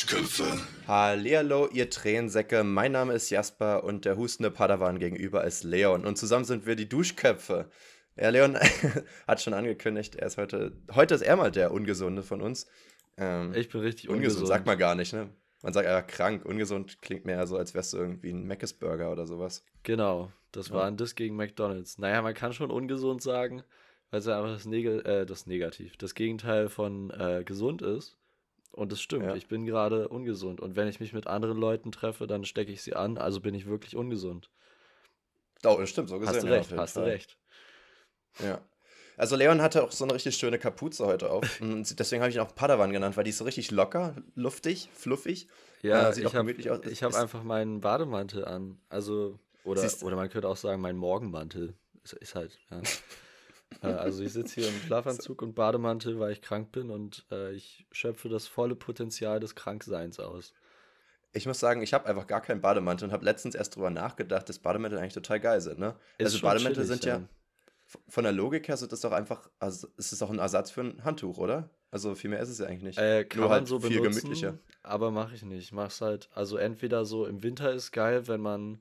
Duschköpfe. Hallihallo, ihr Tränensäcke. Mein Name ist Jasper und der hustende Padawan gegenüber ist Leon. Und zusammen sind wir die Duschköpfe. Ja, Leon hat schon angekündigt, er ist heute. Heute ist er mal der Ungesunde von uns. Ähm, ich bin richtig ungesund. Ungesund, sagt man gar nicht, ne? Man sagt einfach krank. Ungesund klingt mehr so, als wärst du irgendwie ein Mc's Burger oder sowas. Genau, das ja. war ein Diss gegen McDonalds. Naja, man kann schon ungesund sagen, weil es einfach das, Neg äh, das Negativ, das Gegenteil von äh, gesund ist. Und es stimmt, ja. ich bin gerade ungesund. Und wenn ich mich mit anderen Leuten treffe, dann stecke ich sie an, also bin ich wirklich ungesund. Oh, das stimmt, so gesehen. Hast du recht, ja, hast du recht. Ja. Also Leon hatte auch so eine richtig schöne Kapuze heute auf. Und deswegen habe ich ihn auch Padawan genannt, weil die ist so richtig locker, luftig, fluffig. Ja, äh, ich habe hab einfach meinen Bademantel an. Also, oder, oder man könnte auch sagen, mein Morgenmantel. Ist, ist halt, ja. Äh, also ich sitze hier im Schlafanzug und Bademantel, weil ich krank bin und äh, ich schöpfe das volle Potenzial des Krankseins aus. Ich muss sagen, ich habe einfach gar keinen Bademantel und habe letztens erst drüber nachgedacht, dass Bademäntel eigentlich total geil sind, ne? Ist also Bademäntel sind ja, ja, von der Logik her sind das doch einfach, also ist es doch ein Ersatz für ein Handtuch, oder? Also viel mehr ist es ja eigentlich nicht. Äh, kann Nur halt so viel benutzen, gemütlicher. Aber mache ich nicht. Ich mache es halt, also entweder so im Winter ist geil, wenn man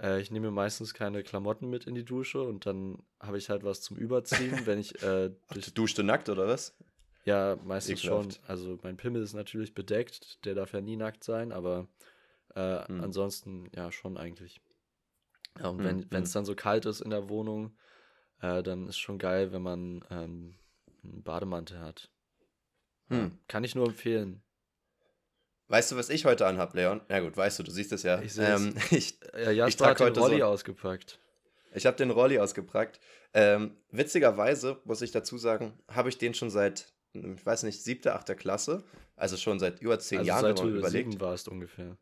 äh, ich nehme meistens keine Klamotten mit in die Dusche und dann habe ich halt was zum Überziehen, wenn ich. Äh, Ach, du duschst nackt oder was? Ja, meistens Ekelhaft. schon. Also mein Pimmel ist natürlich bedeckt, der darf ja nie nackt sein, aber äh, hm. ansonsten ja schon eigentlich. Ja, und hm. wenn es hm. dann so kalt ist in der Wohnung, äh, dann ist schon geil, wenn man ähm, einen Bademantel hat. Hm. Kann ich nur empfehlen. Weißt du, was ich heute anhab, Leon? Ja gut, weißt du, du siehst es ja. Ich sehe ähm, ich, ja, Jasper ich trage heute den Rolli so, ausgepackt. Ich habe den Rolli ausgepackt. Ähm, witzigerweise, muss ich dazu sagen, habe ich den schon seit, ich weiß nicht, siebter, achter Klasse. Also schon seit über zehn also Jahren, seit du überlegt. warst ungefähr.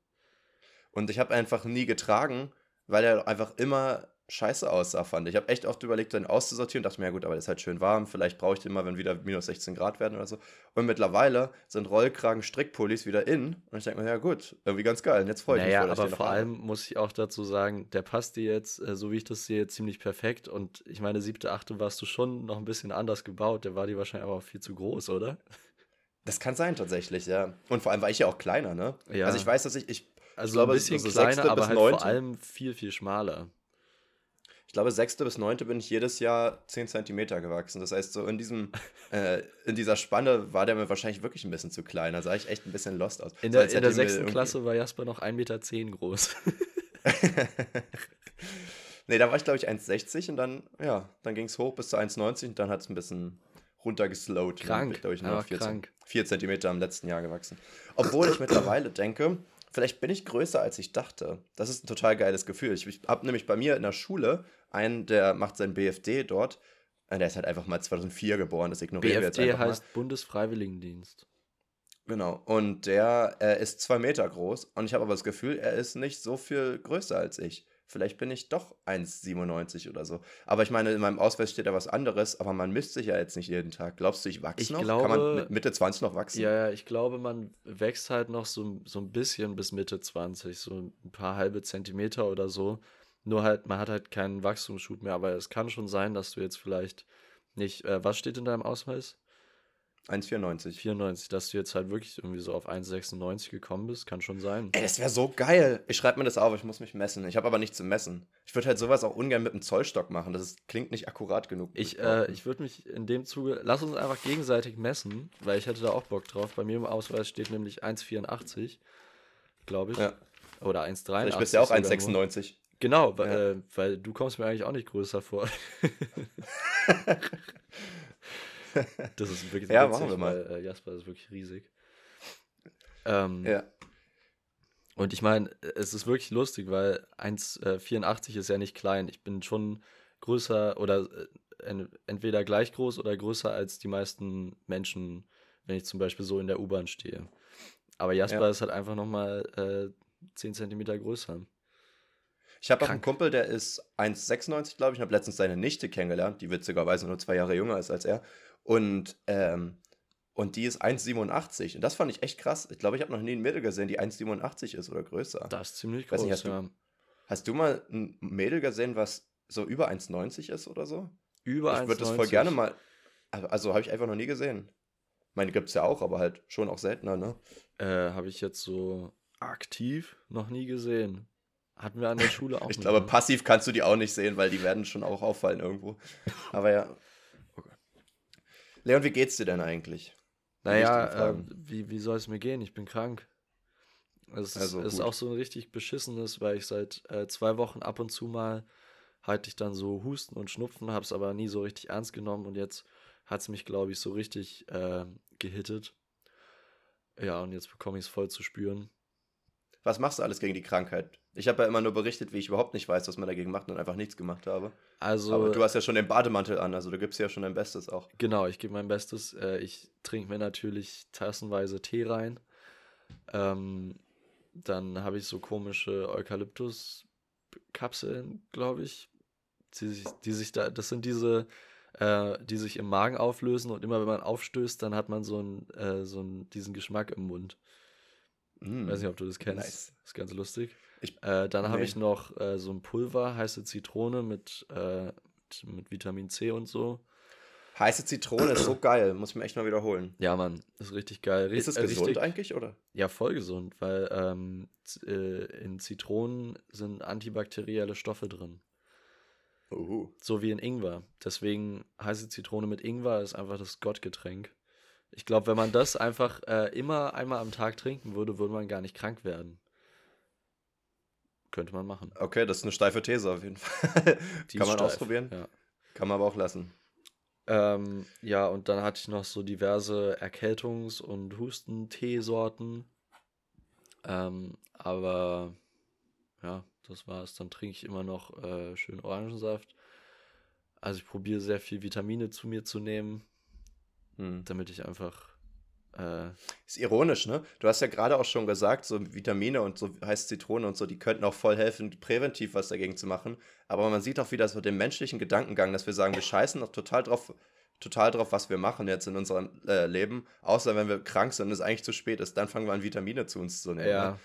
Und ich habe einfach nie getragen, weil er einfach immer scheiße aussah, fand ich. Ich habe echt oft überlegt, den auszusortieren. Dachte mir, ja gut, aber der ist halt schön warm. Vielleicht brauche ich den mal, wenn wieder minus 16 Grad werden oder so. Und mittlerweile sind Rollkragen-Strickpullis wieder in. Und ich denke mir, ja gut, irgendwie ganz geil. Und jetzt freue ich naja, mich voll, aber vor allem muss ich auch dazu sagen, der passt dir jetzt, äh, so wie ich das sehe, ziemlich perfekt. Und ich meine, siebte, achte warst du schon noch ein bisschen anders gebaut. Der war dir wahrscheinlich aber auch viel zu groß, oder? Das kann sein, tatsächlich, ja. Und vor allem war ich ja auch kleiner, ne? Ja. Also ich weiß, dass ich, ich also glaube, ein bisschen so kleiner, aber halt vor allem viel, viel schmaler ich glaube, sechste bis neunte bin ich jedes Jahr 10 Zentimeter gewachsen. Das heißt, so in diesem, äh, in dieser Spanne war der mir wahrscheinlich wirklich ein bisschen zu klein. Da sah ich echt ein bisschen lost aus. In der, so, in der sechsten Klasse war Jasper noch 1,10 Meter groß. nee, da war ich, glaube ich, 1,60 und dann, ja, dann ging es hoch bis zu 1,90 und dann hat es ein bisschen runtergeslowt. Krank. Glaube ich, nur 4 Zentimeter im letzten Jahr gewachsen. Obwohl ich mittlerweile denke, vielleicht bin ich größer, als ich dachte. Das ist ein total geiles Gefühl. Ich, ich habe nämlich bei mir in der Schule einen, der macht sein BFD dort. Äh, der ist halt einfach mal 2004 geboren, das ignorieren BFD wir jetzt einfach heißt mal. Bundesfreiwilligendienst. Genau, und der äh, ist zwei Meter groß und ich habe aber das Gefühl, er ist nicht so viel größer als ich. Vielleicht bin ich doch 1,97 oder so. Aber ich meine, in meinem Ausweis steht ja was anderes, aber man misst sich ja jetzt nicht jeden Tag. Glaubst du, ich wachse ich noch? Glaube, Kann man mit Mitte 20 noch wachsen? Ja, ja, ich glaube, man wächst halt noch so, so ein bisschen bis Mitte 20, so ein paar halbe Zentimeter oder so. Nur halt, man hat halt keinen Wachstumsschub mehr, aber es kann schon sein, dass du jetzt vielleicht nicht, äh, was steht in deinem Ausweis? 1,94. 94, dass du jetzt halt wirklich irgendwie so auf 1,96 gekommen bist, kann schon sein. Ey, das wäre so geil. Ich schreibe mir das auf, ich muss mich messen. Ich habe aber nichts zu messen. Ich würde halt sowas auch ungern mit einem Zollstock machen. Das ist, klingt nicht akkurat genug. Ich, äh, ich würde mich in dem Zuge, lass uns einfach gegenseitig messen, weil ich hätte da auch Bock drauf. Bei mir im Ausweis steht nämlich 1,84, glaube ich. Ja. Oder 1,83. Ich bist ja auch 1,96. Genau, weil, ja. äh, weil du kommst mir eigentlich auch nicht größer vor. das ist wirklich ja, witzig, machen wir mal. Weil, äh, Jasper ist wirklich riesig. Ähm, ja. Und ich meine, es ist wirklich lustig, weil 1,84 äh, ist ja nicht klein. Ich bin schon größer oder äh, entweder gleich groß oder größer als die meisten Menschen, wenn ich zum Beispiel so in der U-Bahn stehe. Aber Jasper ja. ist halt einfach nochmal äh, 10 Zentimeter größer. Ich habe auch einen Kumpel, der ist 1,96, glaube ich. Ich habe letztens seine Nichte kennengelernt, die witzigerweise nur zwei Jahre jünger ist als er. Und, ähm, und die ist 1,87. Und das fand ich echt krass. Ich glaube, ich habe noch nie ein Mädel gesehen, die 1,87 ist oder größer. Das ist ziemlich groß, nicht, hast, ja. du, hast du mal ein Mädel gesehen, was so über 1,90 ist oder so? Über 1,90? Ich würde das voll gerne mal. Also habe ich einfach noch nie gesehen. meine, gibt es ja auch, aber halt schon auch seltener, ne? Äh, habe ich jetzt so aktiv noch nie gesehen. Hatten wir an der Schule auch. ich glaube, mehr. passiv kannst du die auch nicht sehen, weil die werden schon auch auffallen irgendwo. Aber ja. Okay. Leon, wie geht's dir denn eigentlich? Naja, äh, wie, wie soll es mir gehen? Ich bin krank. Es also, ist, ist auch so ein richtig beschissenes, weil ich seit äh, zwei Wochen ab und zu mal hatte ich dann so Husten und Schnupfen, habe es aber nie so richtig ernst genommen und jetzt hat es mich, glaube ich, so richtig äh, gehittet. Ja, und jetzt bekomme ich es voll zu spüren. Was machst du alles gegen die Krankheit? Ich habe ja immer nur berichtet, wie ich überhaupt nicht weiß, was man dagegen macht und einfach nichts gemacht habe. Also, Aber du hast ja schon den Bademantel an, also du gibst ja schon dein Bestes auch. Genau, ich gebe mein Bestes. Äh, ich trinke mir natürlich tassenweise Tee rein. Ähm, dann habe ich so komische Eukalyptus-Kapseln, glaube ich. Die sich, die sich da, das sind diese, äh, die sich im Magen auflösen und immer wenn man aufstößt, dann hat man so, ein, äh, so einen, diesen Geschmack im Mund. Mm, Weiß nicht, ob du das kennst. Nice. ist ganz lustig. Ich, äh, dann nee. habe ich noch äh, so ein Pulver, heiße Zitrone mit, äh, mit, mit, Vitamin C und so. Heiße Zitrone ist so geil, muss ich mir echt mal wiederholen. Ja, Mann, ist richtig geil. Ist es äh, gesund richtig, eigentlich, oder? Ja, voll gesund, weil ähm, äh, in Zitronen sind antibakterielle Stoffe drin. Uh. So wie in Ingwer. Deswegen heiße Zitrone mit Ingwer ist einfach das Gottgetränk. Ich glaube, wenn man das einfach äh, immer einmal am Tag trinken würde, würde man gar nicht krank werden. Könnte man machen. Okay, das ist eine steife These auf jeden Fall. Kann man steif, ausprobieren. Ja. Kann man aber auch lassen. Ähm, ja, und dann hatte ich noch so diverse Erkältungs- und Hustenteesorten. Ähm, aber ja, das war's. Dann trinke ich immer noch äh, schön Orangensaft. Also ich probiere sehr viel Vitamine zu mir zu nehmen, hm. damit ich einfach. Äh, ist ironisch, ne? Du hast ja gerade auch schon gesagt, so Vitamine und so heißt Zitrone und so, die könnten auch voll helfen, präventiv was dagegen zu machen. Aber man sieht auch wieder so den menschlichen Gedankengang, dass wir sagen, wir scheißen doch total drauf, total drauf, was wir machen jetzt in unserem äh, Leben, außer wenn wir krank sind und es eigentlich zu spät ist, dann fangen wir an, Vitamine zu uns zu nehmen. Ja. Ne?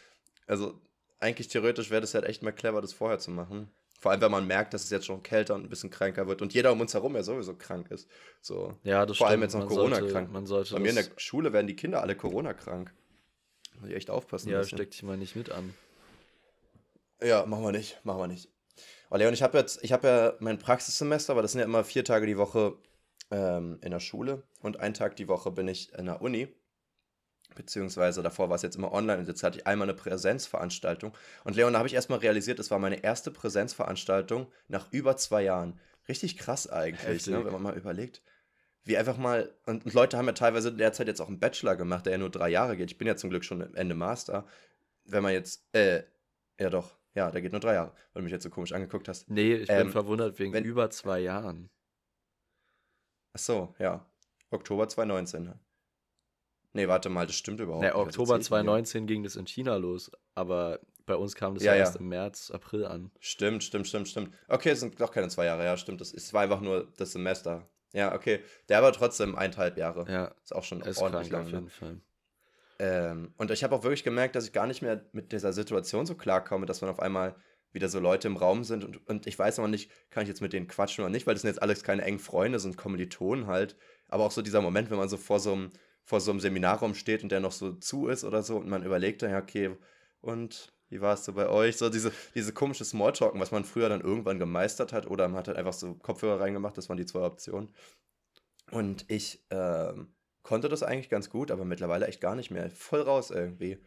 Also eigentlich theoretisch wäre das halt echt mal clever, das vorher zu machen. Vor allem, wenn man merkt, dass es jetzt schon kälter und ein bisschen kränker wird und jeder um uns herum ja sowieso krank ist. So. Ja, das Vor allem jetzt noch Corona sollte, krank. Man sollte Bei mir in der Schule werden die Kinder alle Corona krank. Muss ich echt aufpassen. Ja, steck dich mal nicht mit an. Ja, machen wir nicht, machen wir nicht. Oh, Leon, ich habe jetzt, ich habe ja mein Praxissemester, aber das sind ja immer vier Tage die Woche ähm, in der Schule und einen Tag die Woche bin ich in der Uni beziehungsweise davor war es jetzt immer online und jetzt hatte ich einmal eine Präsenzveranstaltung. Und Leon, da habe ich erstmal realisiert, es war meine erste Präsenzveranstaltung nach über zwei Jahren. Richtig krass eigentlich, ne, wenn man mal überlegt. Wie einfach mal, und, und, Leute haben ja teilweise derzeit jetzt auch einen Bachelor gemacht, der ja nur drei Jahre geht. Ich bin ja zum Glück schon Ende Master. Wenn man jetzt, äh, ja doch, ja, der geht nur drei Jahre, weil du mich jetzt so komisch angeguckt hast. Nee, ich ähm, bin verwundert wegen wenn, über zwei Jahren. Ach so, ja. Oktober 2019. Ne? Nee, warte mal, das stimmt überhaupt nee, nicht. Oktober 2019 ging das in China los, aber bei uns kam das ja, ja erst im März, April an. Stimmt, stimmt, stimmt, stimmt. Okay, es sind doch keine zwei Jahre, ja, stimmt. Das, es war einfach nur das Semester. Ja, okay. Der war trotzdem eineinhalb Jahre. Ja. Ist auch schon ist ordentlich lang. Auf jeden ne? Fall. Ähm, und ich habe auch wirklich gemerkt, dass ich gar nicht mehr mit dieser Situation so klarkomme, dass man auf einmal wieder so Leute im Raum sind und, und ich weiß noch nicht, kann ich jetzt mit denen quatschen oder nicht, weil das sind jetzt alles keine engen Freunde, sind Kommilitonen halt. Aber auch so dieser Moment, wenn man so vor so einem vor so einem Seminarraum steht und der noch so zu ist oder so und man überlegt dann, ja, okay, und wie war es so bei euch? So diese, diese komische Smalltalken, was man früher dann irgendwann gemeistert hat oder man hat halt einfach so Kopfhörer reingemacht, das waren die zwei Optionen. Und ich ähm, konnte das eigentlich ganz gut, aber mittlerweile echt gar nicht mehr. Voll raus irgendwie.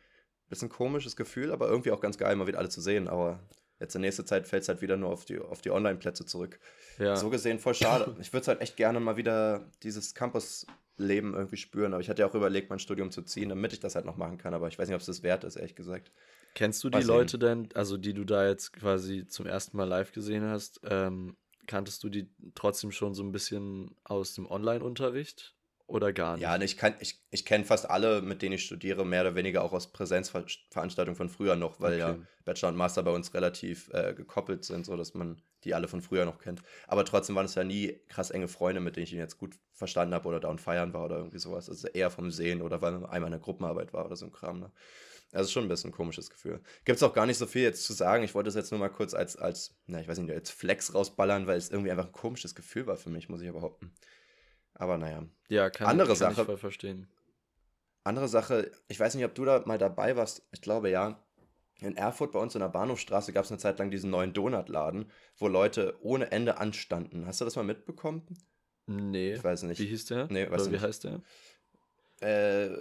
Bisschen komisches Gefühl, aber irgendwie auch ganz geil, mal wieder alle zu sehen. Aber jetzt in nächster Zeit fällt es halt wieder nur auf die, auf die Online-Plätze zurück. Ja. So gesehen voll schade. Ich würde halt echt gerne mal wieder dieses Campus Leben irgendwie spüren. Aber ich hatte ja auch überlegt, mein Studium zu ziehen, damit ich das halt noch machen kann. Aber ich weiß nicht, ob es das wert ist, ehrlich gesagt. Kennst du die Leute denn, also die du da jetzt quasi zum ersten Mal live gesehen hast, ähm, kanntest du die trotzdem schon so ein bisschen aus dem Online-Unterricht? Oder gar nicht? Ja, ich, ich, ich kenne fast alle, mit denen ich studiere, mehr oder weniger auch aus Präsenzveranstaltungen von früher noch, weil okay. ja Bachelor und Master bei uns relativ äh, gekoppelt sind, sodass man die alle von früher noch kennt. Aber trotzdem waren es ja nie krass enge Freunde, mit denen ich ihn jetzt gut verstanden habe oder da und feiern war oder irgendwie sowas. Also eher vom Sehen oder weil man einmal in der Gruppenarbeit war oder so ein Kram. Ne? Also schon ein bisschen ein komisches Gefühl. Gibt es auch gar nicht so viel jetzt zu sagen. Ich wollte es jetzt nur mal kurz als, als, na, ich weiß nicht, als Flex rausballern, weil es irgendwie einfach ein komisches Gefühl war für mich, muss ich behaupten. Aber naja. Ja, kann, andere kann Sache, ich voll verstehen. Andere Sache, ich weiß nicht, ob du da mal dabei warst. Ich glaube ja. In Erfurt bei uns in der Bahnhofstraße gab es eine Zeit lang diesen neuen Donutladen, wo Leute ohne Ende anstanden. Hast du das mal mitbekommen? Nee. Ich weiß nicht. Wie hieß der? Nee, Oder weiß wie nicht. heißt der? Äh, äh,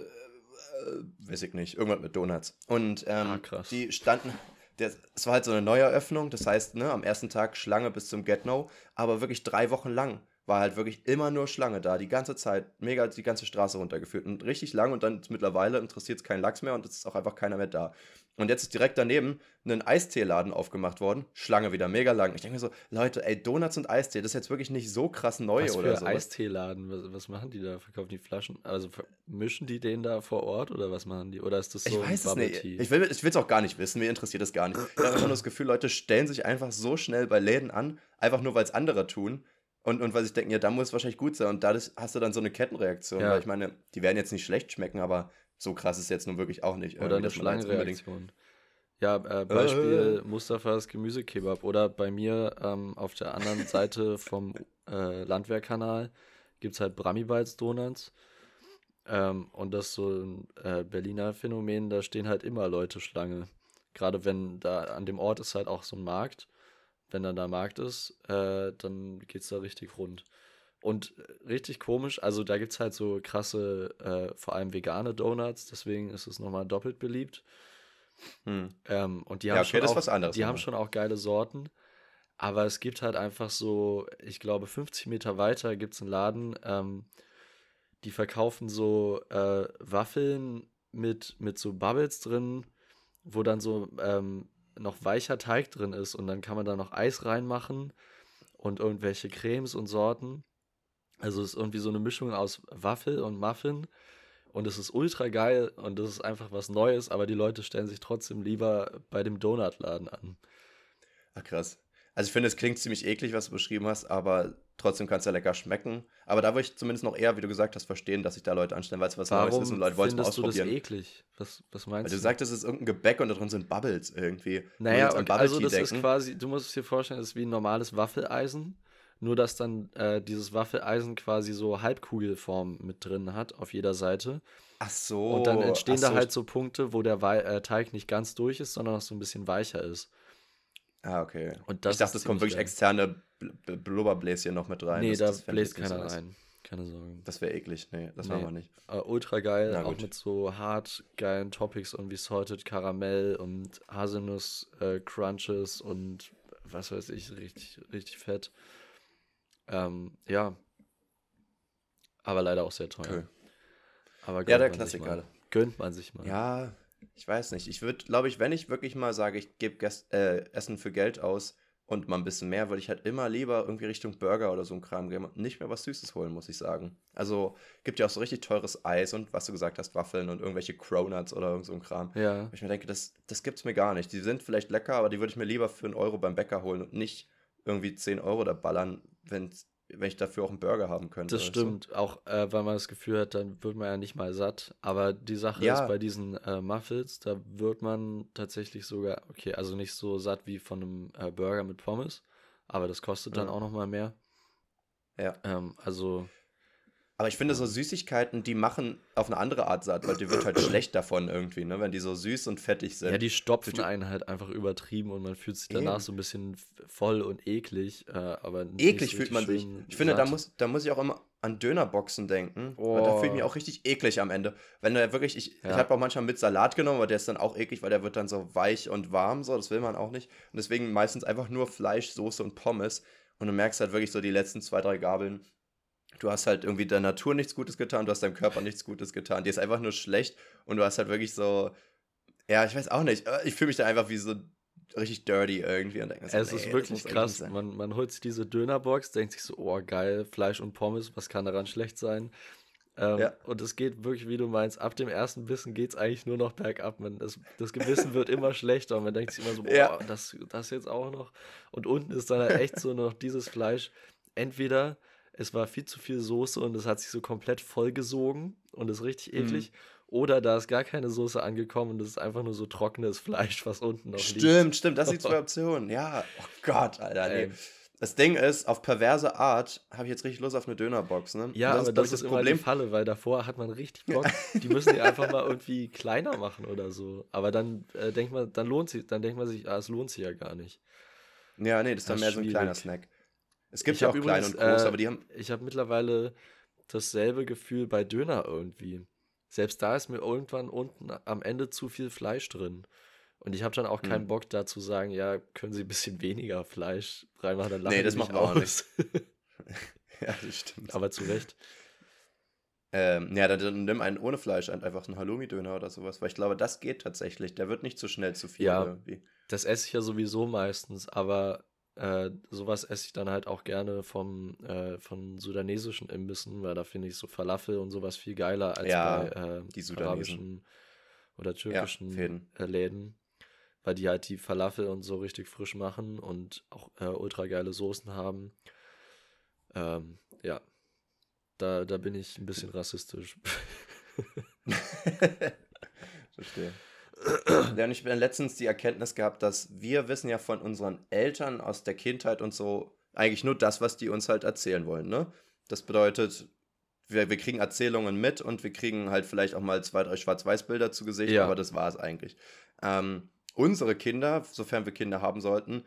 weiß ich nicht. Irgendwas mit Donuts. Und ähm, Ah, krass. die standen. Es war halt so eine Neueröffnung, das heißt, ne, am ersten Tag Schlange bis zum Get No, aber wirklich drei Wochen lang war halt wirklich immer nur Schlange da, die ganze Zeit, mega die ganze Straße runtergeführt und richtig lang und dann mittlerweile interessiert es keinen Lachs mehr und es ist auch einfach keiner mehr da. Und jetzt ist direkt daneben ein Eisteeladen aufgemacht worden, Schlange wieder mega lang. Ich denke mir so, Leute, ey, Donuts und Eistee, das ist jetzt wirklich nicht so krass neu Was oder für so. Eisteeladen? Was, was machen die da? Verkaufen die Flaschen? Also mischen die den da vor Ort oder was machen die? Oder ist das so Ich ein weiß es Bubble nicht. Tea? Ich will es auch gar nicht wissen. Mir interessiert es gar nicht. Ich habe einfach nur das Gefühl, Leute stellen sich einfach so schnell bei Läden an, einfach nur weil es andere tun. Und, und weil sie denken, ja, da muss es wahrscheinlich gut sein. Und dadurch hast du dann so eine Kettenreaktion. Ja. Weil ich meine, die werden jetzt nicht schlecht schmecken, aber so krass ist jetzt nun wirklich auch nicht. Oder irgendwie, eine Schlangenreaktion. Ja, äh, Beispiel Mustafas Gemüsekebab. Oder bei mir ähm, auf der anderen Seite vom äh, Landwehrkanal gibt es halt Brami Bites Donuts. Ähm, und das ist so ein äh, Berliner Phänomen, da stehen halt immer Leute Schlange. Gerade wenn da an dem Ort ist halt auch so ein Markt. Wenn dann da Markt ist, äh, dann geht es da richtig rund. Und richtig komisch, also da gibt es halt so krasse, äh, vor allem vegane Donuts, deswegen ist es nochmal doppelt beliebt. Hm. Ähm, und die Ja, haben, okay, schon, auch, was anderes die haben schon auch geile Sorten. Aber es gibt halt einfach so, ich glaube, 50 Meter weiter gibt es einen Laden, ähm, die verkaufen so äh, Waffeln mit, mit so Bubbles drin, wo dann so ähm, noch weicher Teig drin ist und dann kann man da noch Eis reinmachen und irgendwelche Cremes und Sorten. Also es ist irgendwie so eine Mischung aus Waffel und Muffin und es ist ultra geil und das ist einfach was Neues, aber die Leute stellen sich trotzdem lieber bei dem Donutladen an. Ach, krass. Also ich finde, es klingt ziemlich eklig, was du beschrieben hast, aber trotzdem kann es ja lecker schmecken. Aber da würde ich zumindest noch eher, wie du gesagt hast, verstehen, dass sich da Leute anstellen, weil es was Neues Warum ist und Leute wollen es mal findest du das ausprobieren. eklig? Was, was Weil meinst du du? sagtest, es ist irgendein Gebäck und da drin sind Bubbles irgendwie. Naja, Bubble also das ist denken- quasi, du musst es dir vorstellen, das ist wie ein normales Waffeleisen, nur dass dann äh, dieses Waffeleisen quasi so Halbkugelform mit drin hat auf jeder Seite. Ach so. Und dann entstehen ach da so. halt so Punkte, wo der Wei äh, Teig nicht ganz durch ist, sondern noch so ein bisschen weicher ist. Ah, okay. Und das ich dachte, ist es kommt ziemlich wirklich geil. externe Blubberbläschen noch mit rein. Nee, Das- da das bläst keiner so rein. Keine Sorgen. Das wäre eklig. Nee, das Nee. machen wir nicht. Äh, ultra geil, auch mit so hart geilen Topics und wie Salted Karamell und Haselnuss äh, Crunches und was weiß ich, richtig, richtig fett. Ähm, ja. Aber leider auch sehr teuer. Cool. Aber Ja, gönnt der Klassiker. Gönnt man sich mal. Ja, ich weiß nicht. Ich würde, glaube ich, wenn ich wirklich mal sage, ich gebe äh, Essen für Geld aus und mal ein bisschen mehr, würde ich halt immer lieber irgendwie Richtung Burger oder so ein Kram gehen und nicht mehr was Süßes holen, muss ich sagen. Also gibt ja auch so richtig teures Eis und was du gesagt hast, Waffeln und irgendwelche Cronuts oder irgend so ein Kram. Ja. Wo ich mir denke, das, das gibt's mir gar nicht. Die sind vielleicht lecker, aber die würde ich mir lieber für einen Euro beim Bäcker holen und nicht irgendwie 10 Euro da ballern, wenn's, wenn ich dafür auch einen Burger haben könnte. Das stimmt, auch äh, weil man das Gefühl hat, dann wird man ja nicht mal satt. Aber die Sache Ja. ist bei diesen äh, Muffins, da wird man tatsächlich sogar, okay, also nicht so satt wie von einem äh, Burger mit Pommes, aber das kostet dann Ja. auch noch mal mehr. Ja. Ähm, also, Aber ich finde, so Süßigkeiten, die machen auf eine andere Art satt, weil dir wird halt schlecht davon irgendwie, ne? Wenn die so süß und fettig sind. ja, die stopfen die- einen halt einfach übertrieben und man fühlt sich danach Eben. so ein bisschen voll und eklig, äh, aber eklig fühlt man sich. Ich finde, da muss, da muss ich auch immer an Dönerboxen denken. Weil da fühle ich mich Oh. auch richtig eklig am Ende. Wenn du ja wirklich, ich, ich Ja. habe auch manchmal mit Salat genommen, aber der ist dann auch eklig, weil der wird dann so weich und warm, so, das will man auch nicht. Und deswegen meistens einfach nur Fleisch, Soße und Pommes. Und du merkst halt wirklich so die letzten zwei, drei Gabeln, du hast halt irgendwie der Natur nichts Gutes getan, du hast deinem Körper nichts Gutes getan. Dir ist einfach nur schlecht und du hast halt wirklich so, ja, ich weiß auch nicht, äh, ich fühle mich da einfach wie so richtig dirty irgendwie und denke so, Es nee, ist wirklich krass. Man, man holt sich diese Dönerbox, denkt sich so, oh geil, Fleisch und Pommes, was kann daran schlecht sein? Ähm, Ja. Und es geht wirklich, wie du meinst, ab dem ersten Bissen geht es eigentlich nur noch bergab. Man, das, das Gewissen wird immer schlechter und man denkt sich immer so, boah, Ja. das, das jetzt auch noch. Und unten ist dann halt echt so noch dieses Fleisch. Entweder es war viel zu viel Soße und es hat sich so komplett vollgesogen und ist richtig Mhm. eklig. Oder da ist gar keine Soße angekommen und es ist einfach nur so trockenes Fleisch, was unten noch liegt. Stimmt, stimmt, das sind zwei Optionen. Ja, oh Gott, Alter, nee. Ähm, Das Ding ist, auf perverse Art habe ich jetzt richtig Lust auf eine Dönerbox, ne? Ja, das aber das, ist das Problem. die Falle, weil davor hat man richtig Bock. die müssen die einfach mal irgendwie kleiner machen oder so. Aber dann äh, denkt man, dann lohnt sich, dann denkt man sich, ah, es lohnt sich ja gar nicht. Ja, nee, das ist dann mehr so ein kleiner Snack. Es gibt ja auch klein und groß, äh, aber die haben. Ich habe mittlerweile dasselbe Gefühl bei Döner irgendwie. Selbst da ist mir irgendwann unten am Ende zu viel Fleisch drin. Und ich habe dann auch keinen hm. Bock da zu sagen, ja, können Sie ein bisschen weniger Fleisch reinmachen, dann lachen Nee, das macht auch nicht. ja, das stimmt. Aber zu Recht. Ähm, ja, dann, dann, nimm einen ohne Fleisch, einfach einen Halloumi-Döner oder sowas, weil ich glaube, das geht tatsächlich. Der wird nicht so schnell zu viel ja, irgendwie. Das esse ich ja sowieso meistens, aber äh, sowas esse ich dann halt auch gerne vom, äh, von sudanesischen Imbissen, weil da finde ich so Falafel und sowas viel geiler als ja, bei äh, die arabischen oder türkischen ja, Läden weil die halt die Falafel und so richtig frisch machen und auch äh, ultra geile Soßen haben. Ähm, ja, da, da bin ich ein bisschen rassistisch. Verstehe. Und ich habe letztens die Erkenntnis gehabt, dass wir wissen ja von unseren Eltern aus der Kindheit und so eigentlich nur das, was die uns halt erzählen wollen, ne? Das bedeutet, wir, wir kriegen Erzählungen mit und wir kriegen halt vielleicht auch mal zwei, drei Schwarz-Weiß-Bilder zu Gesicht, ja. aber das war es eigentlich. Ähm, unsere Kinder, sofern wir Kinder haben sollten,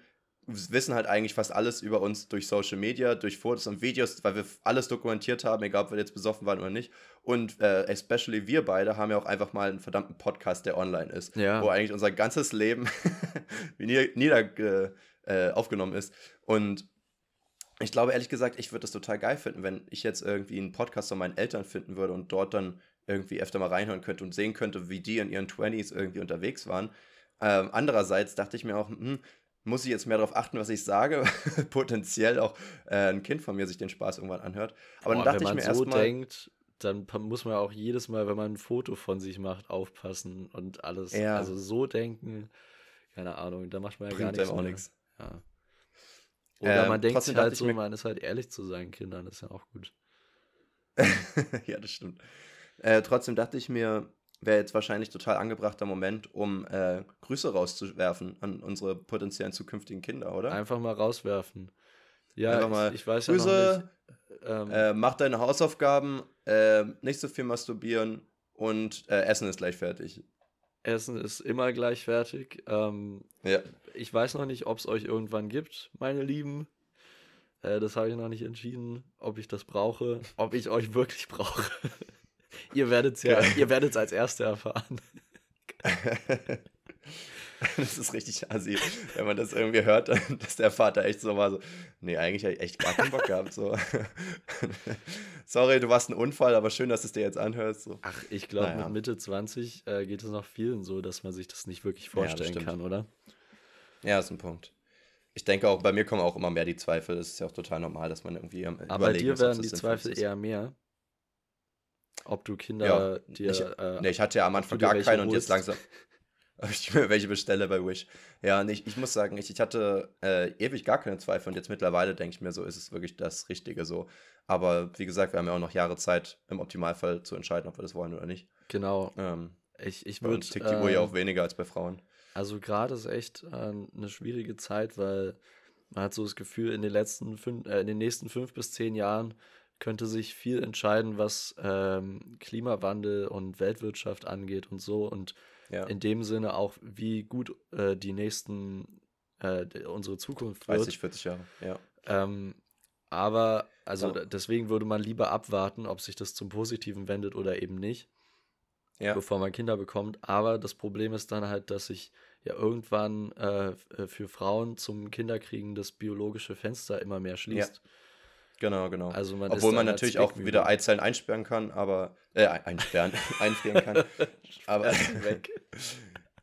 wissen halt eigentlich fast alles über uns durch Social Media, durch Fotos und Videos, weil wir alles dokumentiert haben, egal ob wir jetzt besoffen waren oder nicht. Und äh, especially wir beide haben ja auch einfach mal einen verdammten Podcast, der online ist, ja. wo eigentlich unser ganzes Leben nieder, nieder äh, aufgenommen ist. Und ich glaube ehrlich gesagt, ich würde das total geil finden, wenn ich jetzt irgendwie einen Podcast von meinen Eltern finden würde und dort dann irgendwie öfter mal reinhören könnte und sehen könnte, wie die in ihren 20s irgendwie unterwegs waren. Ähm, andererseits dachte ich mir auch, hm, muss ich jetzt mehr darauf achten, was ich sage, potenziell auch äh, ein Kind von mir sich den Spaß irgendwann anhört. Aber Boah, dann dachte ich mir so erstmal. denkt, dann muss man auch jedes Mal, wenn man ein Foto von sich macht, aufpassen und alles. Ja. Also so denken, keine Ahnung, da macht man ja Bringt gar nichts. Auch nichts. Ja. Oder ähm, man denkt halt so, man ist halt ehrlich zu seinen Kindern, das ist ja auch gut. ja, das stimmt. Äh, trotzdem dachte ich mir, wäre jetzt wahrscheinlich total angebrachter Moment, um äh, Grüße rauszuwerfen an unsere potenziellen zukünftigen Kinder, oder? Einfach mal rauswerfen. Ja, mal ich, ich weiß Grüße, ja noch nicht. Ähm, äh, mach deine Hausaufgaben, äh, nicht so viel masturbieren und äh, Essen ist gleich fertig. Essen ist immer gleich fertig. Ähm, ja. Ich weiß noch nicht, ob es euch irgendwann gibt, meine Lieben. Äh, das habe ich noch nicht entschieden, ob ich das brauche, ob ich euch wirklich brauche. ihr werdet es ja, ihr werdet es als Erste erfahren. das ist richtig assi, wenn man das irgendwie hört, dass der Vater echt so war, so, nee, eigentlich habe ich echt gar keinen Bock gehabt, so. Sorry, du warst ein Unfall, aber schön, dass du es dir jetzt anhörst, so. Ach, ich glaube, naja. mit Mitte 20 äh, geht es noch vielen so, dass man sich das nicht wirklich vorstellen ja, kann, oder? Ja, ist ein Punkt. Ich denke auch, bei mir kommen auch immer mehr die Zweifel. Das ist ja auch total normal, dass man irgendwie Aber bei dir werden die Zweifel eher mehr. Ob du Kinder ja, dir. Ich, äh, nee, ich hatte ja am Anfang gar keinen und jetzt langsam. ich mir welche bestelle bei Wish. Ja, nee, ich, ich muss sagen, ich, ich hatte äh, ewig gar keine Zweifel und jetzt mittlerweile denke ich mir so, ist es wirklich das Richtige so. Aber wie gesagt, wir haben ja auch noch Jahre Zeit, im Optimalfall zu entscheiden, ob wir das wollen oder nicht. Genau. Ähm, ich ich würde. Tickt die Uhr ja auch weniger als bei Frauen. Also gerade ist echt äh, eine schwierige Zeit, weil man hat so das Gefühl, in den letzten fünf, äh, in den nächsten fünf bis zehn Jahren könnte sich viel entscheiden, was ähm, Klimawandel und Weltwirtschaft angeht und so. Und ja. in dem Sinne auch, wie gut äh, die nächsten, äh, unsere Zukunft wird. 30, 40 Jahre, ja. Ähm, aber, also ja. deswegen würde man lieber abwarten, ob sich das zum Positiven wendet oder eben nicht, ja. bevor man Kinder bekommt. Aber das Problem ist dann halt, dass sich ja irgendwann äh, für Frauen zum Kinderkriegen das biologische Fenster immer mehr schließt. Ja. Genau, genau. Also man Obwohl man natürlich auch wieder Eizellen einsperren kann, aber äh, einsperren, einfrieren kann. aber weg.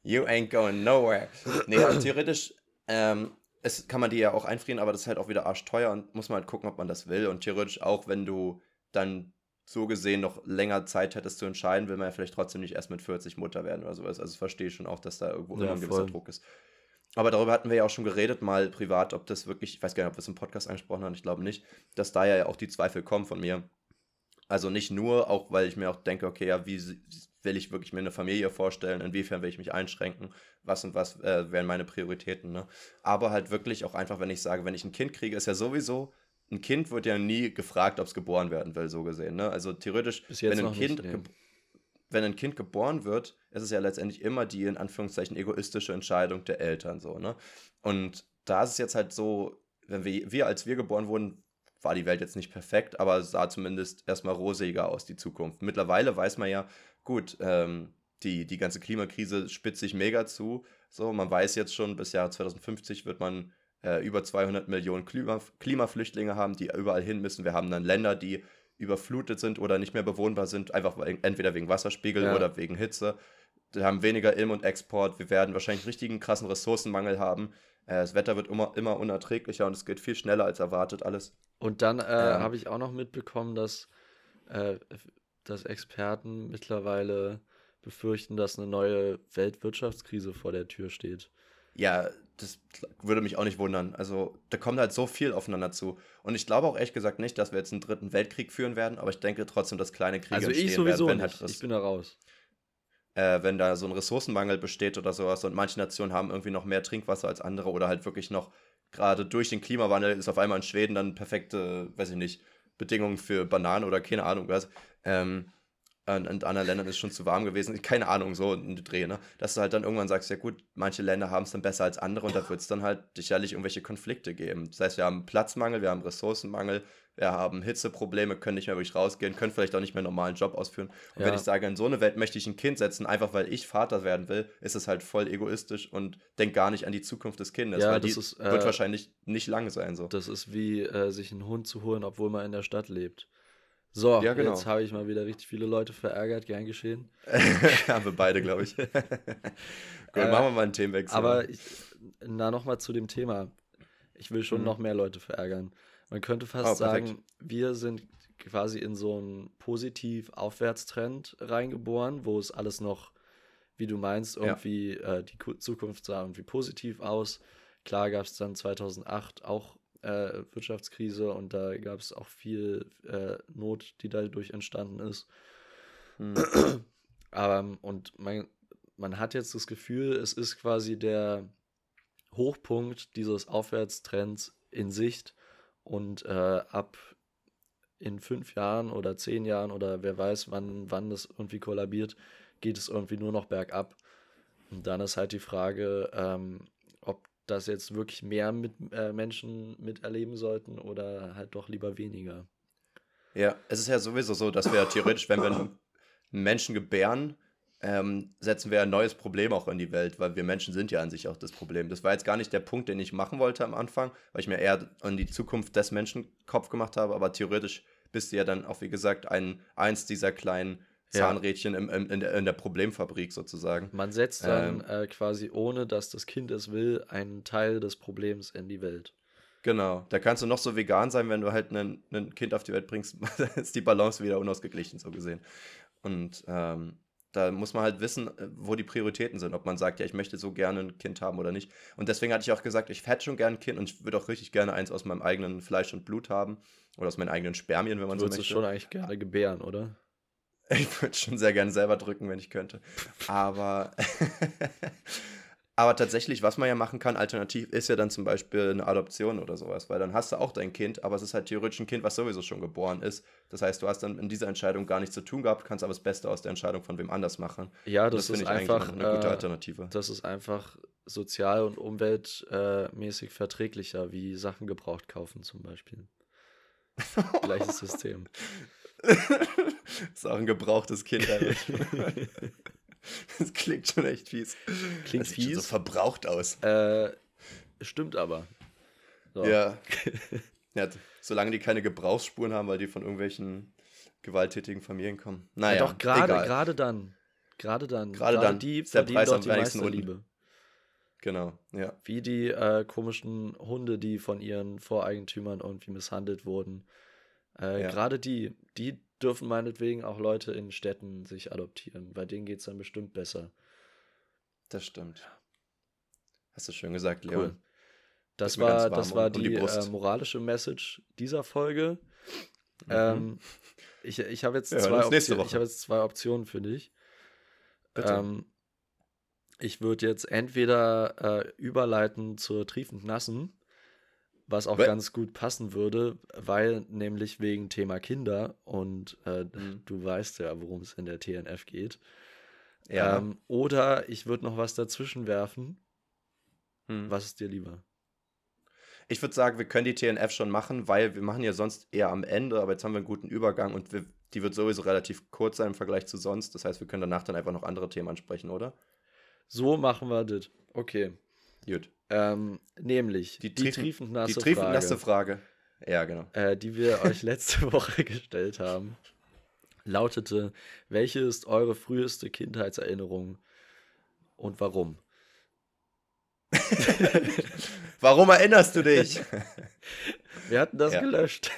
You ain't going nowhere. Nee, also theoretisch ähm, es kann man die ja auch einfrieren, aber das ist halt auch wieder arschteuer und muss man halt gucken, ob man das will. Und theoretisch auch, wenn du dann so gesehen noch länger Zeit hättest zu entscheiden, will man ja vielleicht trotzdem nicht erst mit 40 Mutter werden oder sowas. Also ich verstehe schon auch, dass da irgendwo ja, immer ein gewisser Druck ist. Aber darüber hatten wir ja auch schon geredet, mal privat, ob das wirklich, ich weiß gar nicht, ob wir es im Podcast angesprochen haben, ich glaube nicht, dass da ja auch die Zweifel kommen von mir. Also nicht nur, auch weil ich mir auch denke, okay, ja, wie, will ich wirklich mir eine Familie vorstellen, inwiefern will ich mich einschränken, was und was äh, wären meine Prioritäten. Ne? Aber halt wirklich auch einfach, wenn ich sage, wenn ich ein Kind kriege, ist ja sowieso, ein Kind wird ja nie gefragt, ob es geboren werden will, so gesehen. Ne? Also theoretisch, wenn ein Kind nicht, nee wenn ein Kind geboren wird, ist es ja letztendlich immer die in Anführungszeichen egoistische Entscheidung der Eltern so, ne? Und da ist es jetzt halt so, wenn wir, wir als wir geboren wurden, war die Welt jetzt nicht perfekt, aber sah zumindest erstmal rosiger aus, die Zukunft. Mittlerweile weiß man ja, gut, ähm, die, die ganze Klimakrise spitzt sich mega zu. So, man weiß jetzt schon, bis Jahr 2050 wird man äh, über 200 Millionen Klima, Klimaflüchtlinge haben, die überall hin müssen. Wir haben dann Länder, die überflutet sind oder nicht mehr bewohnbar sind, einfach entweder wegen Wasserspiegel ja. oder wegen Hitze. Wir haben weniger Ilm und Export. Wir werden wahrscheinlich richtigen krassen Ressourcenmangel haben. Äh, das Wetter wird immer, immer unerträglicher und es geht viel schneller als erwartet alles. Und dann äh, ähm, habe ich auch noch mitbekommen, dass, äh, dass Experten mittlerweile befürchten, dass eine neue Weltwirtschaftskrise vor der Tür steht. Ja, das würde mich auch nicht wundern. Also da kommt halt so viel aufeinander zu. Und ich glaube auch ehrlich gesagt nicht, dass wir jetzt einen dritten Weltkrieg führen werden, aber ich denke trotzdem, dass kleine Kriege also ich sowieso werden. Wenn halt ich bin da raus. Äh, wenn da so ein Ressourcenmangel besteht oder sowas und manche Nationen haben irgendwie noch mehr Trinkwasser als andere oder halt wirklich noch gerade durch den Klimawandel ist auf einmal in Schweden dann perfekte, weiß ich nicht, Bedingungen für Bananen oder keine Ahnung was. Ähm, in, in anderen Ländern ist es schon zu warm gewesen. Keine Ahnung, so ein Dreh, ne? Dass du halt dann irgendwann sagst, ja gut, manche Länder haben es dann besser als andere und da wird es dann halt sicherlich irgendwelche Konflikte geben. Das heißt, wir haben Platzmangel, wir haben Ressourcenmangel, wir haben Hitzeprobleme, können nicht mehr wirklich rausgehen, können vielleicht auch nicht mehr einen normalen Job ausführen. Und ja. wenn ich sage, in so eine Welt möchte ich ein Kind setzen, einfach weil ich Vater werden will, ist es halt voll egoistisch und denkt gar nicht an die Zukunft des Kindes, ja, weil die ist, äh, wird wahrscheinlich nicht lang sein. So. Das ist wie äh, sich einen Hund zu holen, obwohl man in der Stadt lebt. So, ja, genau. jetzt habe ich mal wieder richtig viele Leute verärgert, gern geschehen. Haben wir beide, glaube ich. Gut, äh, machen wir mal einen Themenwechsel. Aber ich, na, nochmal zu dem Thema. Ich will schon mhm. noch mehr Leute verärgern. Man könnte fast oh, sagen, wir sind quasi in so einen positiv Aufwärtstrend reingeboren, wo es alles noch, wie du meinst, irgendwie ja. äh, die Zukunft sah irgendwie positiv aus. Klar gab es dann 2008 auch äh, Wirtschaftskrise und da gab es auch viel äh, Not, die dadurch entstanden ist. Mhm. Aber und man, man hat jetzt das Gefühl, es ist quasi der Hochpunkt dieses Aufwärtstrends in Sicht und äh, ab in fünf Jahren oder zehn Jahren oder wer weiß, wann, wann das irgendwie kollabiert, geht es irgendwie nur noch bergab. Und dann ist halt die Frage, ähm, das jetzt wirklich mehr mit äh, Menschen miterleben sollten oder halt doch lieber weniger. Ja, es ist ja sowieso so, dass wir theoretisch, wenn wir einen Menschen gebären, ähm, setzen wir ein neues Problem auch in die Welt, weil wir Menschen sind ja an sich auch das Problem. Das war jetzt gar nicht der Punkt, den ich machen wollte am Anfang, weil ich mir eher an die Zukunft des Menschen Kopf gemacht habe, aber theoretisch bist du ja dann auch, wie gesagt, ein, eins dieser kleinen Zahnrädchen im, im, in, der, in, der, Problemfabrik sozusagen. Man setzt dann ähm, äh, quasi, ohne dass das Kind es will, einen Teil des Problems in die Welt. Genau, da kannst du noch so vegan sein, wenn du halt ein Kind auf die Welt bringst, ist die Balance wieder unausgeglichen, so gesehen. Und ähm, da muss man halt wissen, äh, wo die Prioritäten sind, ob man sagt, ja, ich möchte so gerne ein Kind haben oder nicht. Und deswegen hatte ich auch gesagt, ich hätte schon gerne ein Kind und ich würde auch richtig gerne eins aus meinem eigenen Fleisch und Blut haben. Oder aus meinen eigenen Spermien, wenn man du so möchte. Du würdest schon eigentlich gerne gebären, oder? Ich würde schon sehr gerne selber drücken, wenn ich könnte. Aber, aber tatsächlich, was man ja machen kann, alternativ, ist ja dann zum Beispiel eine Adoption oder sowas, weil dann hast du auch dein Kind, aber es ist halt theoretisch ein Kind, was sowieso schon geboren ist. Das heißt, du hast dann in dieser Entscheidung gar nichts zu tun gehabt, kannst aber das Beste aus der Entscheidung von wem anders machen. Ja, das, das ist einfach eine gute äh, Alternative. Das ist einfach sozial und umweltmäßig verträglicher, wie Sachen gebraucht kaufen zum Beispiel. Gleiches System. ist auch ein gebrauchtes Kind. das klingt schon echt fies. Klingt das fies. so verbraucht aus. Äh, stimmt aber. So. Ja. ja. Solange die keine Gebrauchsspuren haben, weil die von irgendwelchen gewalttätigen Familien kommen. Naja, ja, doch, gerade dann. Gerade dann. Gerade dann. Die verdienen doch die meiste Liebe. Genau, ja. Wie die äh, komischen Hunde, die von ihren Voreigentümern irgendwie misshandelt wurden. Äh, ja. Gerade die, die dürfen meinetwegen auch Leute in Städten sich adoptieren. Bei denen geht es dann bestimmt besser. Das stimmt. Hast du schön gesagt, Leon. Cool. Das war, das war die, die äh, moralische Message dieser Folge. Mhm. Ähm, ich ich habe jetzt, ja, zwei hab jetzt zwei Optionen für dich. Ähm, ich würde jetzt entweder äh, überleiten zur triefend nassen, was auch ganz gut passen würde, weil nämlich wegen Thema Kinder und äh, mhm. du weißt ja, worum es in der TNF geht. Ja. Ähm, oder ich würde noch was dazwischen werfen. Mhm. Was ist dir lieber? Ich würde sagen, wir können die TNF schon machen, weil wir machen ja sonst eher am Ende, aber jetzt haben wir einen guten Übergang und wir, die wird sowieso relativ kurz sein im Vergleich zu sonst. Das heißt, wir können danach dann einfach noch andere Themen ansprechen, oder? So machen wir das. Okay. Gut. Ähm, nämlich die, die triefend nasse, die triefend nasse Frage. Ja, genau. Äh, die wir euch letzte Woche gestellt haben, lautete: Welche ist eure früheste Kindheitserinnerung und warum? warum erinnerst du dich? wir hatten das ja. gelöscht.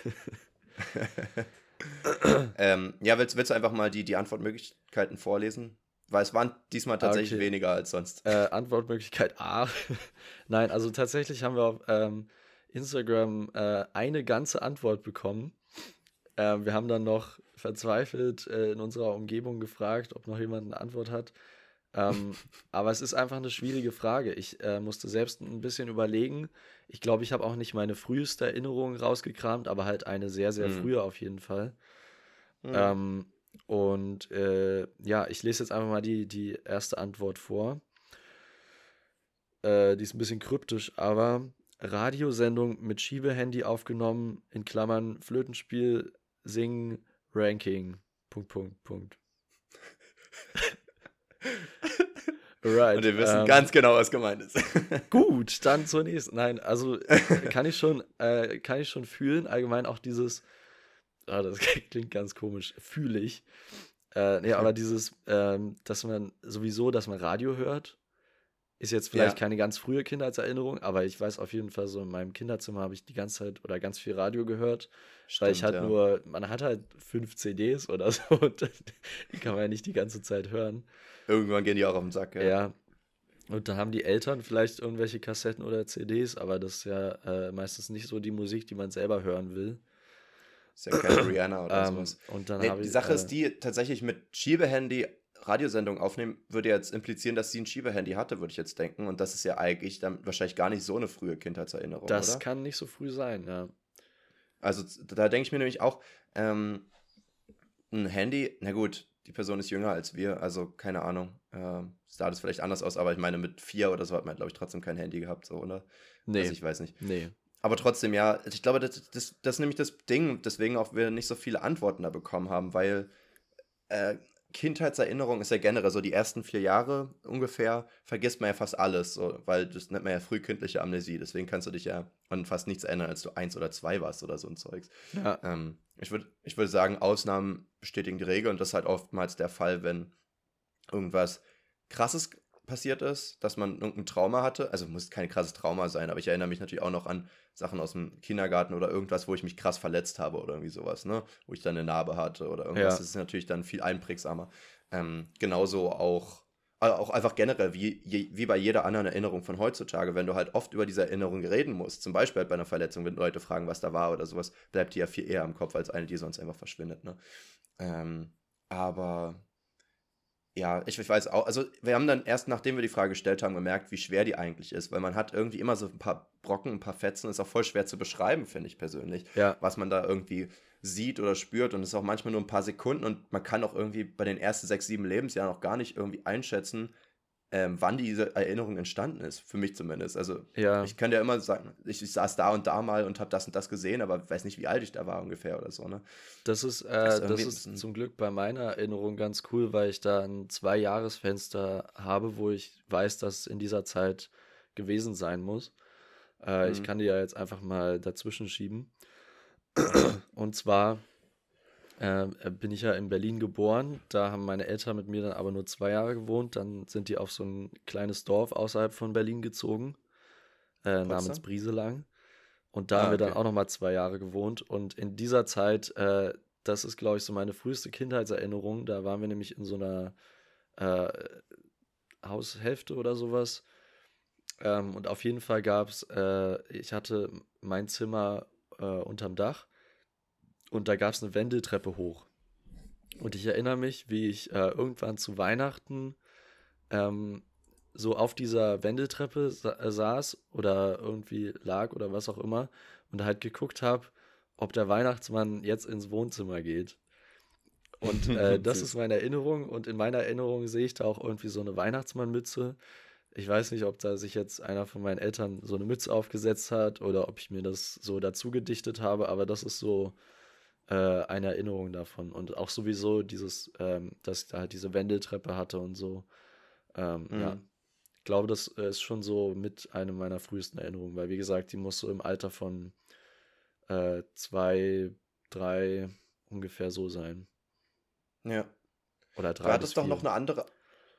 ähm, ja, willst, willst, du einfach mal die, die Antwortmöglichkeiten vorlesen? Weil es waren diesmal tatsächlich okay. weniger als sonst. Äh, Antwortmöglichkeit A. Nein, also tatsächlich haben wir auf ähm, Instagram äh, eine ganze Antwort bekommen. Äh, wir haben dann noch verzweifelt äh, in unserer Umgebung gefragt, ob noch jemand eine Antwort hat. Ähm, aber es ist einfach eine schwierige Frage. Ich äh, musste selbst ein bisschen überlegen. Ich glaube, ich habe auch nicht meine früheste Erinnerung rausgekramt, aber halt eine sehr, sehr mhm. frühe auf jeden Fall. Mhm. Ähm, und äh, ja, ich lese jetzt einfach mal die, die erste Antwort vor. Äh, die ist ein bisschen kryptisch, aber Radiosendung mit Schiebehandy aufgenommen, in Klammern Flötenspiel, Singen, Ranking. Punkt, Punkt, Punkt. right. Und wir wissen ähm, ganz genau, was gemeint ist. gut, dann zur nächsten. Nein, also kann ich schon, äh, kann ich schon fühlen. Allgemein auch dieses ah, das klingt ganz komisch, fühle ich. Äh, nee, aber dieses, ähm, dass man sowieso, dass man Radio hört, ist jetzt vielleicht ja. keine ganz frühe Kindheitserinnerung, aber ich weiß auf jeden Fall so, in meinem Kinderzimmer habe ich die ganze Zeit oder ganz viel Radio gehört, Stimmt, weil ich halt ja. nur, man hat halt fünf CDs oder so und die kann man ja nicht die ganze Zeit hören. Irgendwann gehen die auch auf den Sack, ja. Ja. Und dann haben die Eltern vielleicht irgendwelche Kassetten oder CDs, aber das ist ja äh, meistens nicht so die Musik, die man selber hören will. Ist ja keine Rihanna oder ähm, sowas. Und dann nee, die ich, Sache äh, ist die, tatsächlich mit Schiebehandy Radiosendung aufnehmen, würde jetzt implizieren, dass sie ein Schiebehandy hatte, würde ich jetzt denken. Und das ist ja eigentlich dann wahrscheinlich gar nicht so eine frühe Kindheitserinnerung. Das oder? kann nicht so früh sein, ja. Also da denke ich mir nämlich auch, ähm, ein Handy, na gut, die Person ist jünger als wir, also keine Ahnung. Äh, sah das vielleicht anders aus, aber ich meine, mit vier oder so hat man, glaube ich, trotzdem kein Handy gehabt, so, oder? Nee. Also ich weiß nicht. Nee. Aber trotzdem, ja, ich glaube, das, das, das ist nämlich das Ding, deswegen auch wir nicht so viele Antworten da bekommen haben, weil äh, Kindheitserinnerung ist ja generell so die ersten vier Jahre ungefähr, vergisst man ja fast alles, so, weil das nennt man ja frühkindliche Amnesie. Deswegen kannst du dich ja an fast nichts erinnern, als du eins oder zwei warst oder so ein Zeugs. Ja. Ähm, ich würde ich würd sagen, Ausnahmen bestätigen die Regel und das ist halt oftmals der Fall, wenn irgendwas krasses passiert ist, dass man irgendein Trauma hatte. Also muss kein krasses Trauma sein, aber ich erinnere mich natürlich auch noch an Sachen aus dem Kindergarten oder irgendwas, wo ich mich krass verletzt habe oder irgendwie sowas, ne? Wo ich dann eine Narbe hatte oder irgendwas. Ja. Das ist natürlich dann viel einprägsamer. Ähm, genauso auch, also auch einfach generell, wie, wie bei jeder anderen Erinnerung von heutzutage, wenn du halt oft über diese Erinnerung reden musst, zum Beispiel halt bei einer Verletzung, wenn Leute fragen, was da war oder sowas, bleibt die ja viel eher im Kopf als eine, die sonst einfach verschwindet, ne? Ähm, aber ja, ich, ich, weiß auch, also wir haben dann erst nachdem wir die Frage gestellt haben, gemerkt, wie schwer die eigentlich ist, weil man hat irgendwie immer so ein paar Brocken, ein paar Fetzen, ist auch voll schwer zu beschreiben, finde ich persönlich, ja. was man da irgendwie sieht oder spürt und es ist auch manchmal nur ein paar Sekunden und man kann auch irgendwie bei den ersten sechs, sieben Lebensjahren auch gar nicht irgendwie einschätzen, ähm, wann diese Erinnerung entstanden ist, für mich zumindest. Also ja. ich kann ja immer sagen, ich, ich, saß da und da mal und habe das und das gesehen, aber weiß nicht, wie alt ich da war ungefähr oder so. Ne? Das ist, äh, das, das ist zum Glück bei meiner Erinnerung ganz cool, weil ich da ein Zwei-Jahres-Fenster habe, wo ich weiß, dass in dieser Zeit gewesen sein muss. Äh, mhm. Ich kann die ja jetzt einfach mal dazwischen schieben. und zwar äh, bin ich ja in Berlin geboren. Da haben meine Eltern mit mir dann aber nur zwei Jahre gewohnt. Dann sind die auf so ein kleines Dorf außerhalb von Berlin gezogen, äh, namens Brieselang. Und da ah, haben wir okay. dann auch nochmal zwei Jahre gewohnt. Und in dieser Zeit, äh, das ist, glaube ich, so meine früheste Kindheitserinnerung. Da waren wir nämlich in so einer äh, Haushälfte oder sowas. Ähm, und auf jeden Fall gab es, äh, ich hatte mein Zimmer äh, unterm Dach und da gab es eine Wendeltreppe hoch. Und ich erinnere mich, wie ich äh, irgendwann zu Weihnachten ähm, so auf dieser Wendeltreppe sa äh, saß oder irgendwie lag oder was auch immer und halt geguckt habe, ob der Weihnachtsmann jetzt ins Wohnzimmer geht. Und äh, das ist meine Erinnerung. Und in meiner Erinnerung sehe ich da auch irgendwie so eine Weihnachtsmannmütze. Ich weiß nicht, ob da sich jetzt einer von meinen Eltern so eine Mütze aufgesetzt hat oder ob ich mir das so dazu gedichtet habe, aber das ist so äh, eine Erinnerung davon. Und auch sowieso dieses, ähm, dass ich da halt diese Wendeltreppe hatte und so. Ähm, mhm. Ja, ich glaube, das ist schon so mit einer meiner frühesten Erinnerungen, weil wie gesagt, die muss so im Alter von äh, zwei, drei ungefähr so sein. Ja. Oder drei. Du hattest doch noch eine andere,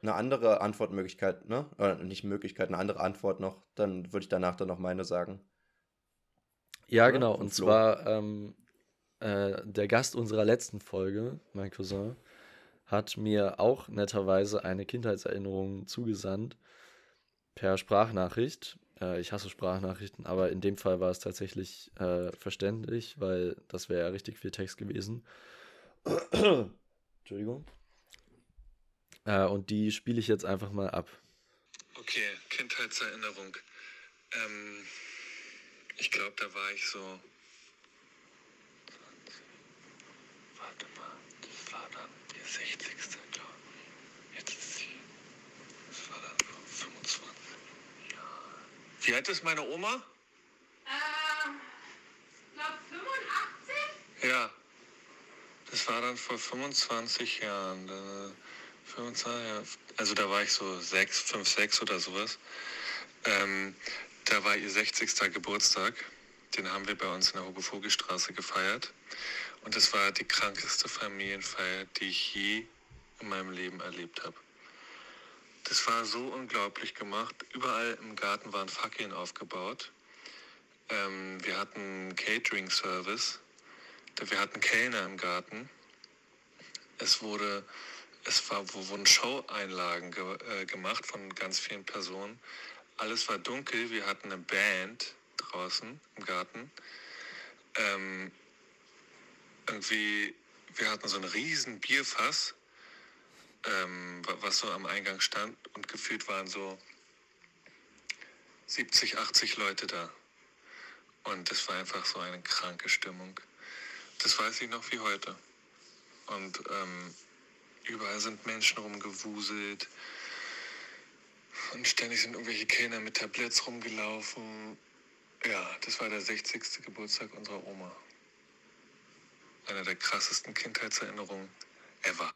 eine andere Antwortmöglichkeit, ne? Oder nicht Möglichkeit, eine andere Antwort noch. Dann würde ich danach dann noch meine sagen. Ja, genau. Und zwar ähm, äh, der Gast unserer letzten Folge, mein Cousin, hat mir auch netterweise eine Kindheitserinnerung zugesandt per Sprachnachricht. Äh, ich hasse Sprachnachrichten, aber in dem Fall war es tatsächlich äh, verständlich, weil das wäre ja richtig viel Text gewesen. Entschuldigung. Äh, und die spiele ich jetzt einfach mal ab. Okay, Kindheitserinnerung. Ähm, ich glaube, da war ich so. Warte mal, das war dann der 60. glaube Jetzt ist sie. Das war dann vor 25 Jahren. Wie alt ist meine Oma? Ähm, ich glaube 85? Ja. Das war dann vor 25 Jahren. 25, also da war ich so 6, 5, 6 oder sowas. Ähm, da war ihr 60. Geburtstag. Den haben wir bei uns in der Hugo-Vogel-Straße gefeiert. Und das war die krankeste Familienfeier, die ich je in meinem Leben erlebt habe. Das war so unglaublich gemacht. Überall im Garten waren Fackeln aufgebaut. Ähm, wir hatten Catering-Service wir hatten Kellner im Garten. Es wurde, es war, wurden Show-Einlagen ge, äh, gemacht von ganz vielen Personen. Alles war dunkel. Wir hatten eine Band draußen im Garten. Ähm, irgendwie, wir hatten so ein riesen Bierfass, ähm, was so am Eingang stand und gefühlt waren so 70, 80 Leute da. Und es war einfach so eine kranke Stimmung. Das weiß ich noch wie heute. Und ähm, überall sind Menschen rumgewuselt. Und ständig sind irgendwelche Kellner mit Tabletts rumgelaufen. Ja, das war der 60. Geburtstag unserer Oma. Einer der krassesten Kindheitserinnerungen ever.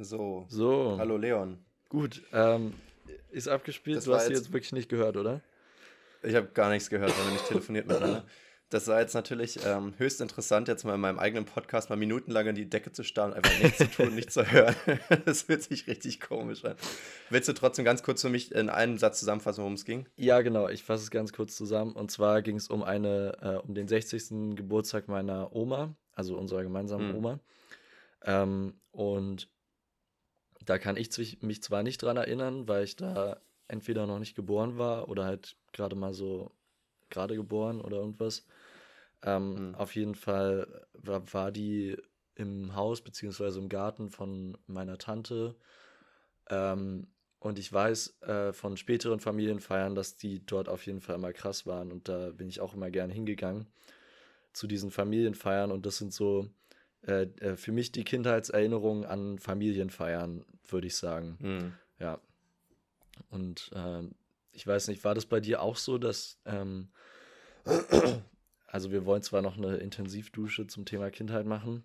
So. So. Hallo Leon. Gut, ähm, ist abgespielt. Das du hast sie jetzt wirklich nicht gehört, oder? Ich habe gar nichts gehört, weil wir nicht telefoniert miteinander. Das war jetzt natürlich ähm, höchst interessant, jetzt mal in meinem eigenen Podcast mal minutenlang in die Decke zu starren, einfach nichts zu tun, nichts zu hören. das fühlt sich richtig komisch an. Willst du trotzdem ganz kurz für mich in einem Satz zusammenfassen, worum es ging? Ja, genau. Ich fasse es ganz kurz zusammen. Und zwar ging es um eine, äh, um den 60. Geburtstag meiner Oma, also unserer gemeinsamen mhm. Oma. Ähm, und da kann ich mich zwar nicht dran erinnern, weil ich da entweder noch nicht geboren war oder halt gerade mal so gerade geboren oder irgendwas. Ähm, mhm. Auf jeden Fall war, war, die im Haus beziehungsweise im Garten von meiner Tante. Ähm, und ich weiß äh, von späteren Familienfeiern, dass die dort auf jeden Fall immer krass waren. Und da bin ich auch immer gern hingegangen zu diesen Familienfeiern. Und das sind so äh, äh für mich die Kindheitserinnerungen an Familienfeiern, würde ich sagen. Mhm. Ja. Und äh, ich weiß nicht, war das bei dir auch so, dass, ähm, also wir wollen zwar noch eine Intensivdusche zum Thema Kindheit machen,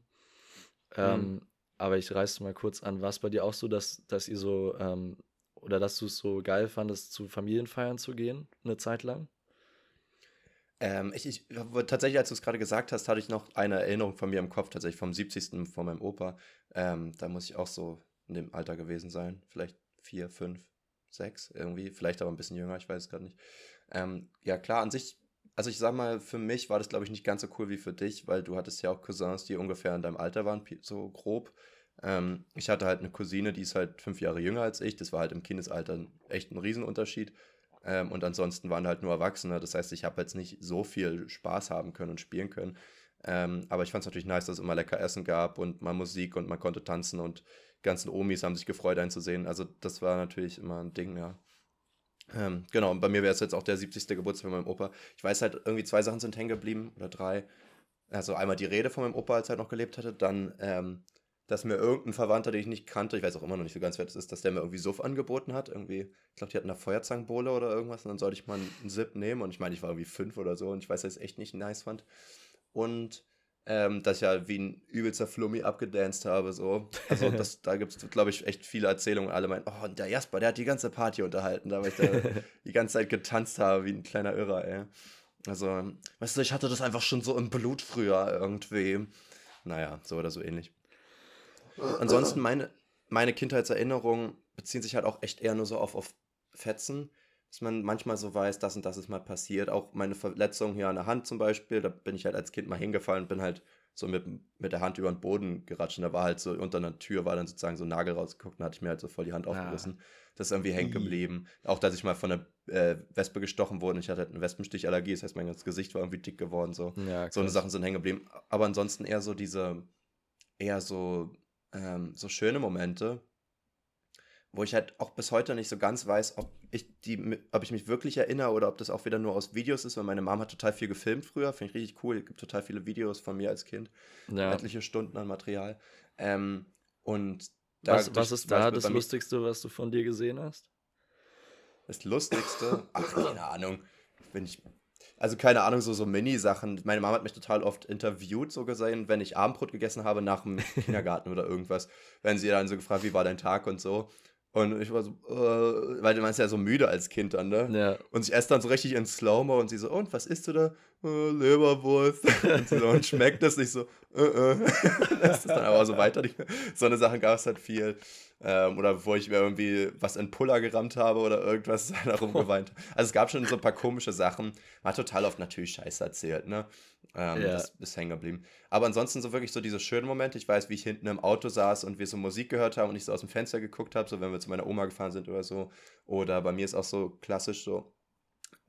ähm, mhm. aber ich reiße mal kurz an, war es bei dir auch so, dass, dass ihr so, ähm, oder dass du es so geil fandest, zu Familienfeiern zu gehen, eine Zeit lang? Ähm, ich, ich, tatsächlich, als du es gerade gesagt hast, hatte ich noch eine Erinnerung von mir im Kopf, tatsächlich vom 70. von meinem Opa. Ähm, da muss ich auch so in dem Alter gewesen sein, vielleicht vier, fünf sechs irgendwie, vielleicht aber ein bisschen jünger, ich weiß es gerade nicht. Ähm, ja, klar, an sich, also ich sag mal, für mich war das, glaube ich, nicht ganz so cool wie für dich, weil du hattest ja auch Cousins, die ungefähr in deinem Alter waren, so grob. Ähm, ich hatte halt eine Cousine, die ist halt fünf Jahre jünger als ich, das war halt im Kindesalter echt ein Riesenunterschied. Ähm, und ansonsten waren halt nur Erwachsene, das heißt, ich habe jetzt nicht so viel Spaß haben können und spielen können. Ähm, aber ich fand es natürlich nice, dass es immer lecker Essen gab und mal Musik und man konnte tanzen und ganzen Omis haben sich gefreut, einen zu sehen. Also das war natürlich immer ein Ding, ja. Ähm, genau, und bei mir wäre es jetzt auch der 70. Geburtstag von meinem Opa. Ich weiß halt, irgendwie zwei Sachen sind hängen geblieben oder drei. Also einmal die Rede von meinem Opa, als er noch gelebt hatte, dann, ähm, dass mir irgendein Verwandter, den ich nicht kannte, ich weiß auch immer noch nicht so ganz, wer das ist, dass der mir irgendwie Suff angeboten hat. Irgendwie, ich glaube, die hatten eine Feuerzangenbowle oder irgendwas und dann sollte ich mal einen Sip nehmen und ich meine, ich war irgendwie fünf oder so und ich weiß, dass ich es echt nicht nice fand. Und ähm, dass ich ja wie ein übelster Flummi abgedanced habe. So. Also das, da gibt es, glaube ich, echt viele Erzählungen. Alle meinen, oh, und der Jasper, der hat die ganze Party unterhalten, da weil ich da die ganze Zeit getanzt habe wie ein kleiner Irrer, ey. Also, weißt du, ich hatte das einfach schon so im Blut früher irgendwie. Naja, so oder so ähnlich. Ansonsten, meine, meine Kindheitserinnerungen beziehen sich halt auch echt eher nur so auf, auf Fetzen dass man manchmal so weiß, das und das ist mal passiert. Auch meine Verletzung hier an der Hand zum Beispiel, da bin ich halt als Kind mal hingefallen und bin halt so mit, mit der Hand über den Boden geratscht und da war halt so unter einer Tür war dann sozusagen so ein Nagel rausgeguckt und hatte ich mir halt so voll die Hand aufgerissen. Ja. Das ist irgendwie hängen geblieben. Auch, dass ich mal von einer äh, Wespe gestochen wurde. Ich hatte halt eine Wespenstichallergie, das heißt, mein ganzes Gesicht war irgendwie dick geworden. So, ja, so eine Sachen sind hängen geblieben. Aber ansonsten eher so diese, eher so, ähm, so schöne Momente, wo ich halt auch bis heute nicht so ganz weiß, ob ich, die, ob ich mich wirklich erinnere oder ob das auch wieder nur aus Videos ist, weil meine Mom hat total viel gefilmt früher, finde ich richtig cool. Es gibt total viele Videos von mir als Kind, ja. etliche Stunden an Material. Ähm, und da, was, was ist da das Lustigste, was du von dir gesehen hast? Das Lustigste? Ach, keine Ahnung. Wenn ich, also keine Ahnung, so, so Mini-Sachen. Meine Mama hat mich total oft interviewt, so gesehen, wenn ich Abendbrot gegessen habe nach dem Kindergarten oder irgendwas. Wenn sie dann so gefragt, wie war dein Tag und so. Und ich war so, äh, weil du meinst ja so müde als Kind dann, ne? Ja. Und ich esse dann so richtig in Slow-Mo und sie so, und was isst du da? Äh, Leberwurst. und, so, und schmeckt das nicht so, äh, äh. das ist dann aber so weiter. So eine Sache gab es halt viel. Ähm, oder bevor ich mir irgendwie was in Puller gerammt habe oder irgendwas da rumgeweint. Also es gab schon so ein paar komische Sachen. Man hat total oft natürlich Scheiße erzählt, ne? Ähm, ja. Das ist hängen geblieben. Aber ansonsten so wirklich so diese schönen Momente. Ich weiß, wie ich hinten im Auto saß und wir so Musik gehört haben und ich so aus dem Fenster geguckt habe, so wenn wir zu meiner Oma gefahren sind oder so. Oder bei mir ist auch so klassisch so.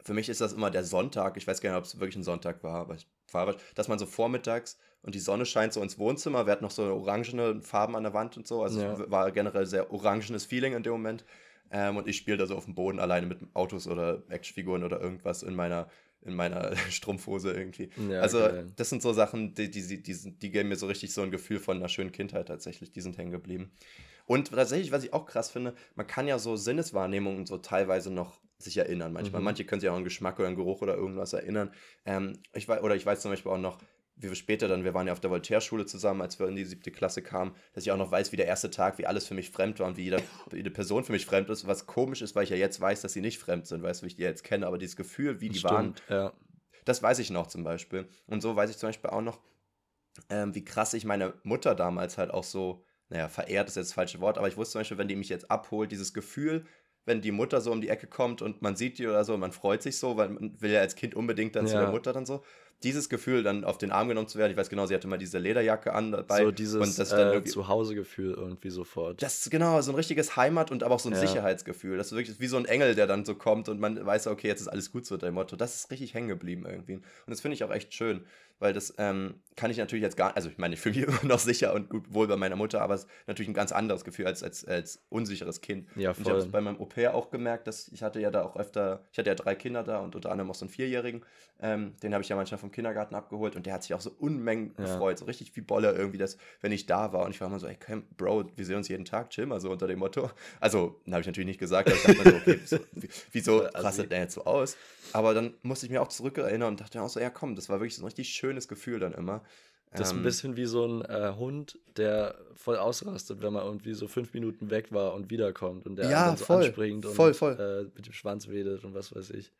Für mich ist das immer der Sonntag. Ich weiß gar nicht, ob es wirklich ein Sonntag war, aber ich fahre, dass man so vormittags und die Sonne scheint so ins Wohnzimmer. Wir hatten noch so orangene Farben an der Wand und so. Also ja. war generell sehr orangenes Feeling in dem Moment. Ähm, und ich spiele da so auf dem Boden alleine mit Autos oder Actionfiguren oder irgendwas in meiner in meiner Strumpfhose irgendwie. Ja, also, okay. das sind so Sachen, die, die, die, die geben mir so richtig so ein Gefühl von einer schönen Kindheit tatsächlich. Die sind hängen geblieben. Und tatsächlich, was ich auch krass finde, man kann ja so Sinneswahrnehmungen so teilweise noch sich erinnern. Manchmal. Mhm. Manche können sich auch an Geschmack oder einen Geruch oder irgendwas erinnern. Ähm, ich weiß, oder ich weiß zum Beispiel auch noch, wie wir später dann, wir waren ja auf der Voltaire-Schule zusammen, als wir in die siebte Klasse kamen, dass ich auch noch weiß, wie der erste Tag, wie alles für mich fremd war und wie jeder, jede Person für mich fremd ist, was komisch ist, weil ich ja jetzt weiß, dass sie nicht fremd sind, weißt du, wie ich die jetzt kenne, aber dieses Gefühl, wie die Stimmt, waren, ja. das weiß ich noch zum Beispiel. Und so weiß ich zum Beispiel auch noch, ähm, wie krass ich meine Mutter damals halt auch so, naja, verehrt ist jetzt das falsche Wort, aber ich wusste zum Beispiel, wenn die mich jetzt abholt, dieses Gefühl, wenn die Mutter so um die Ecke kommt und man sieht die oder so, und man freut sich so, weil man will ja als Kind unbedingt dann ja. zu der Mutter dann so dieses Gefühl, dann auf den Arm genommen zu werden, ich weiß genau, sie hatte mal diese Lederjacke an dabei. So dieses und das dann äh, Zuhausegefühl irgendwie sofort. Das ist genau, so ein richtiges Heimat- und aber auch so ein ja. Sicherheitsgefühl. Das ist wirklich wie so ein Engel, der dann so kommt und man weiß, okay, jetzt ist alles gut so, dein Motto. Das ist richtig hängen geblieben irgendwie. Und das finde ich auch echt schön weil das ähm, kann ich natürlich jetzt gar also ich meine, ich fühle mich immer noch sicher und gut wohl bei meiner Mutter, aber es ist natürlich ein ganz anderes Gefühl als, als, als unsicheres Kind. Ja, voll. Und ich habe es bei meinem Au pair auch gemerkt, dass ich hatte ja da auch öfter, ich hatte ja drei Kinder da und unter anderem auch so einen Vierjährigen, ähm, den habe ich ja manchmal vom Kindergarten abgeholt und der hat sich auch so Unmengen ja. gefreut, so richtig wie Bolle irgendwie, dass, wenn ich da war und ich war immer so, ey, Bro, wir sehen uns jeden Tag, chill mal so unter dem Motto. Also, habe ich natürlich nicht gesagt, aber ich dachte mir so, okay, so, wieso also rastet der jetzt so aus? Aber dann musste ich mir auch zurückerinnern und dachte auch so, ja komm, das war wirklich so ein richtig schönes Gefühl dann immer. Das ist ein ähm, bisschen wie so ein äh, Hund, der voll ausrastet, wenn man irgendwie so fünf Minuten weg war und wiederkommt und der ja, dann so voll, anspringt und voll, voll. Äh, mit dem Schwanz wedelt und was weiß ich.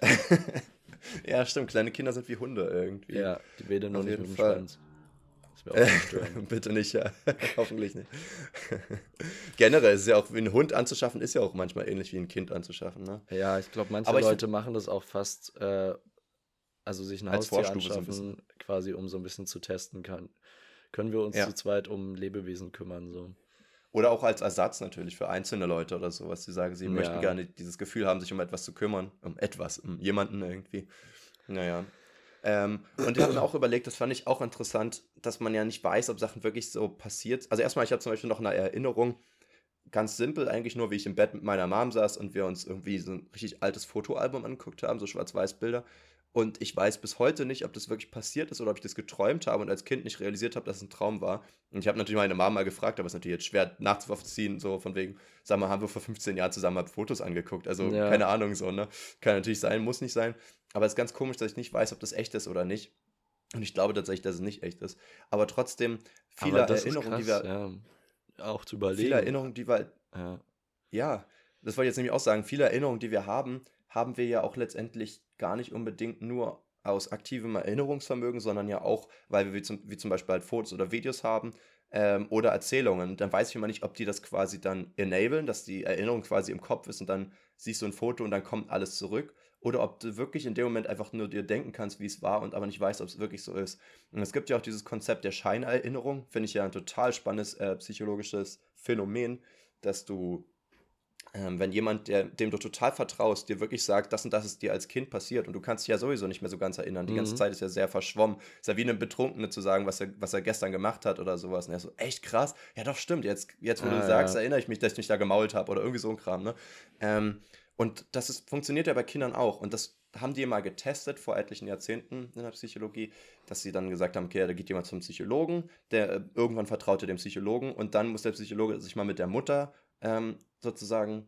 ja, stimmt. Kleine Kinder sind wie Hunde irgendwie. Ja, die wedeln noch nicht mit dem Fall. Schwanz. Bitte nicht, ja. Hoffentlich nicht. Generell ist es ja auch, wie ein Hund anzuschaffen, ist ja auch manchmal ähnlich wie ein Kind anzuschaffen. Ne? Ja, ich glaube, manche Leute machen das auch fast, äh, also sich ein Haustier anschaffen, so ein quasi um so ein bisschen zu testen kann. Können wir uns ja. zu zweit um Lebewesen kümmern, so. Oder auch als Ersatz natürlich für einzelne Leute oder sowas, die sagen, sie ja. möchten gerne dieses Gefühl haben, sich um etwas zu kümmern. Um etwas, um jemanden irgendwie. Naja. Ähm, und ich habe mir auch überlegt, das fand ich auch interessant, dass man ja nicht weiß, ob Sachen wirklich so passiert. Also erstmal, ich habe zum Beispiel noch eine Erinnerung, ganz simpel, eigentlich nur, wie ich im Bett mit meiner Mom saß und wir uns irgendwie so ein richtig altes Fotoalbum angeguckt haben, so Schwarz-Weiß-Bilder. Und ich weiß bis heute nicht, ob das wirklich passiert ist oder ob ich das geträumt habe und als Kind nicht realisiert habe, dass es ein Traum war. Und ich habe natürlich meine Mama mal gefragt, aber es ist natürlich jetzt schwer nachzuvollziehen, so von wegen, sag mal, haben wir vor 15 Jahren zusammen Fotos angeguckt. Also ja. keine Ahnung so, ne? Kann natürlich sein, muss nicht sein. Aber es ist ganz komisch, dass ich nicht weiß, ob das echt ist oder nicht. Und ich glaube tatsächlich, dass es nicht echt ist. Aber trotzdem, viele Erinnerungen, krass, die wir. Ja. Auch zu überlegen. Viele Erinnerungen, die wir. Ja. ja, das wollte ich jetzt nämlich auch sagen. Viele Erinnerungen, die wir haben, haben wir ja auch letztendlich gar nicht unbedingt nur aus aktivem Erinnerungsvermögen, sondern ja auch, weil wir wie zum, wie zum Beispiel halt Fotos oder Videos haben ähm, oder Erzählungen. Dann weiß ich immer nicht, ob die das quasi dann enablen, dass die Erinnerung quasi im Kopf ist und dann siehst du ein Foto und dann kommt alles zurück. Oder ob du wirklich in dem Moment einfach nur dir denken kannst, wie es war und aber nicht weißt, ob es wirklich so ist. Und es gibt ja auch dieses Konzept der Scheinerinnerung, finde ich ja ein total spannendes äh, psychologisches Phänomen, dass du ähm, wenn jemand, der, dem du total vertraust, dir wirklich sagt, das und das ist dir als Kind passiert und du kannst dich ja sowieso nicht mehr so ganz erinnern. Die mhm. ganze Zeit ist ja sehr verschwommen. Ist ja wie einem Betrunkene zu sagen, was er, was er gestern gemacht hat oder sowas. Und er so, echt krass? Ja, doch, stimmt. Jetzt, jetzt wo ah, du sagst, ja. erinnere ich mich, dass ich mich da gemault habe oder irgendwie so ein Kram. Ne? Ähm, und das ist, funktioniert ja bei Kindern auch. Und das haben die mal getestet vor etlichen Jahrzehnten in der Psychologie, dass sie dann gesagt haben, okay, da geht jemand zum Psychologen, der äh, irgendwann vertraute dem Psychologen und dann muss der Psychologe sich mal mit der Mutter ähm, sozusagen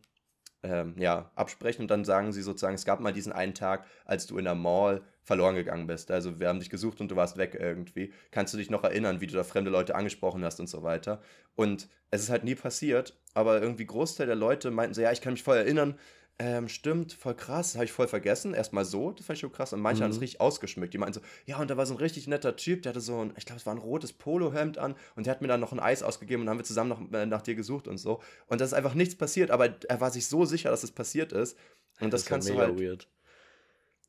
ähm, ja, absprechen und dann sagen sie sozusagen, es gab mal diesen einen Tag, als du in der Mall verloren gegangen bist. Also wir haben dich gesucht und du warst weg irgendwie. Kannst du dich noch erinnern, wie du da fremde Leute angesprochen hast und so weiter? Und es ist halt nie passiert, aber irgendwie Großteil der Leute meinten so, ja, ich kann mich voll erinnern, ähm, stimmt, voll krass, habe ich voll vergessen. Erstmal so, das fand ich schon krass. Und manche mhm. haben es richtig ausgeschmückt. Die meinten so, ja, und da war so ein richtig netter Typ, der hatte so ein, ich glaube, es war ein rotes Polohemd an und der hat mir dann noch ein Eis ausgegeben und dann haben wir zusammen noch äh, nach dir gesucht und so. Und das ist einfach nichts passiert, aber er war sich so sicher, dass es passiert ist. Und das, das kannst du halt. Weird.